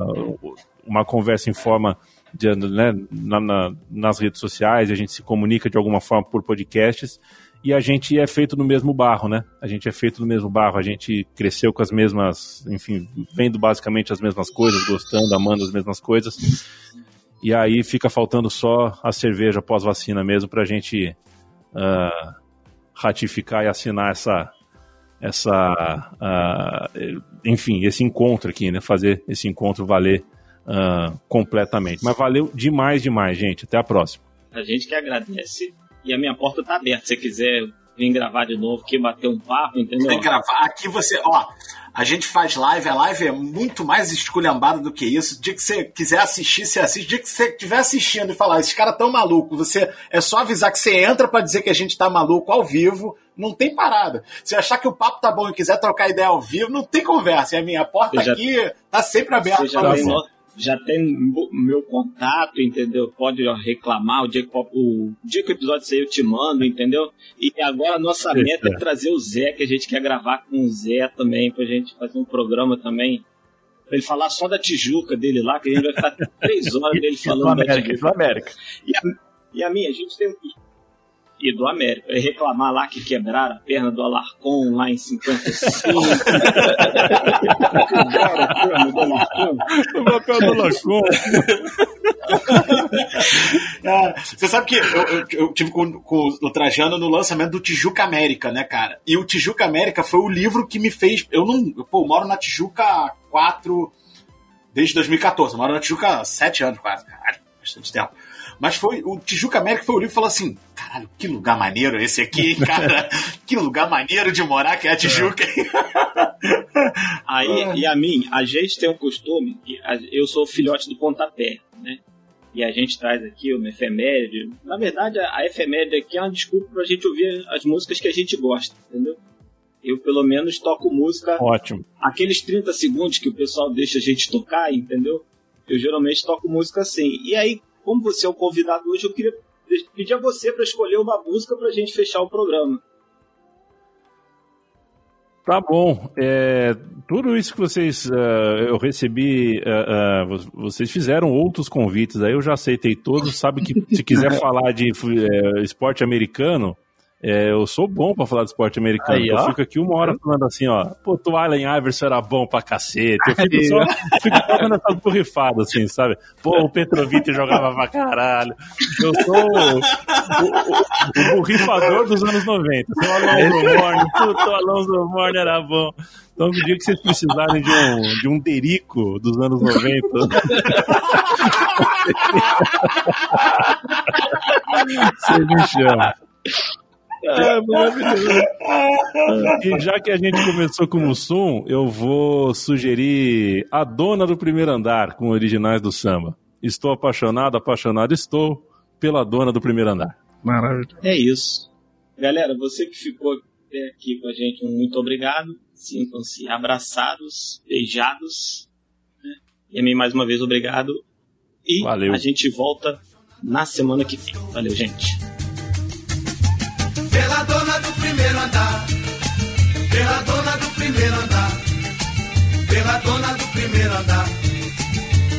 uma conversa em forma de, né, na, na, nas redes sociais, a gente se comunica de alguma forma por podcasts e a gente é feito no mesmo barro, né? A gente é feito no mesmo barro, a gente cresceu com as mesmas, enfim, vendo basicamente as mesmas coisas, gostando, amando as mesmas coisas. E aí fica faltando só a cerveja pós-vacina mesmo para a gente uh, ratificar e assinar essa, essa, uh, enfim, esse encontro aqui, né? Fazer esse encontro valer uh, completamente. Mas valeu demais, demais, gente. Até a próxima. A gente que agradece. E a minha porta tá aberta. Se você quiser vir gravar de novo, que bater um papo, entendeu? Tem que gravar. Aqui você, ó, a gente faz live, a live é muito mais esculhambada do que isso. O dia que você quiser assistir, você assiste. O dia que você estiver assistindo e falar, esses caras tão malucos, você é só avisar que você entra para dizer que a gente tá maluco ao vivo. Não tem parada. Se achar que o papo tá bom e quiser trocar ideia ao vivo, não tem conversa. E a minha porta já, aqui tá sempre aberta você já tem meu contato, entendeu? Pode reclamar o dia que o, dia que o episódio sair eu te mando, entendeu? E agora a nossa meta é trazer o Zé, que a gente quer gravar com o Zé também, pra gente fazer um programa também. Pra ele falar só da Tijuca dele lá, que a gente vai ficar três horas dele falando da Tijuca. Do América. E a, e a minha, a gente tem um e do América. E reclamar lá que quebraram a perna do Alarcon lá em 55. quebraram a perna do Alarcon. O papel do Alarcon. ah, você sabe que eu, eu, eu tive com, com, o Trajano no lançamento do Tijuca América, né, cara? E o Tijuca América foi o livro que me fez. Eu não. Pô, eu moro na Tijuca há quatro. Desde 2014. Eu moro na Tijuca há sete anos, quase. Caralho, bastante tempo. Mas foi o Tijuca América foi o livro que falou assim: caralho, que lugar maneiro esse aqui, cara. que lugar maneiro de morar que é a Tijuca. Aí, ah. e a mim, a gente tem um costume, eu sou filhote do pontapé, né? E a gente traz aqui uma efeméride. Na verdade, a efeméride aqui é uma desculpa pra gente ouvir as músicas que a gente gosta, entendeu? Eu, pelo menos, toco música. Ótimo. Aqueles 30 segundos que o pessoal deixa a gente tocar, entendeu? Eu geralmente toco música assim. E aí, como você é o convidado hoje, eu queria pedir a você para escolher uma música pra gente fechar o programa. Tá bom. É, tudo isso que vocês uh, eu recebi, uh, uh, vocês fizeram outros convites, aí eu já aceitei todos. Sabe que se quiser falar de esporte americano, é, eu sou bom pra falar de esporte americano. Aí, eu fico aqui uma hora falando assim, ó. Pô, o Allen Iverson era bom pra cacete. Eu fico só fico fazendo essas borrifadas, assim, sabe? Pô, o Petrovic jogava pra caralho. Eu sou o, o, o borrifador dos anos 90. Sou o Alonso Morne. Puta, o Alonso Morne era bom. Então, no dia que vocês precisarem de um, de um derico dos anos 90. Você me chama. Ah, maravilhoso. E já que a gente começou com o Mussum, eu vou sugerir A Dona do Primeiro Andar, com originais do samba. Estou apaixonado, apaixonado estou pela Dona do Primeiro Andar. Maravilha. É isso. Galera, você que ficou aqui com a gente, muito obrigado. Sintam-se abraçados, beijados. Né? E a mim, mais uma vez, obrigado. E Valeu. a gente volta na semana que vem. Valeu, gente primeiro andar, pela dona do primeiro andar, pela dona do primeiro andar,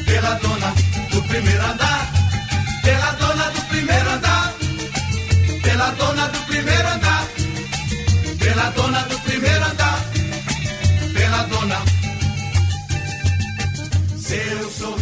pela dona do primeiro andar, pela dona do primeiro andar, pela dona do primeiro andar, pela dona do primeiro andar, pela dona. Seu sorriso.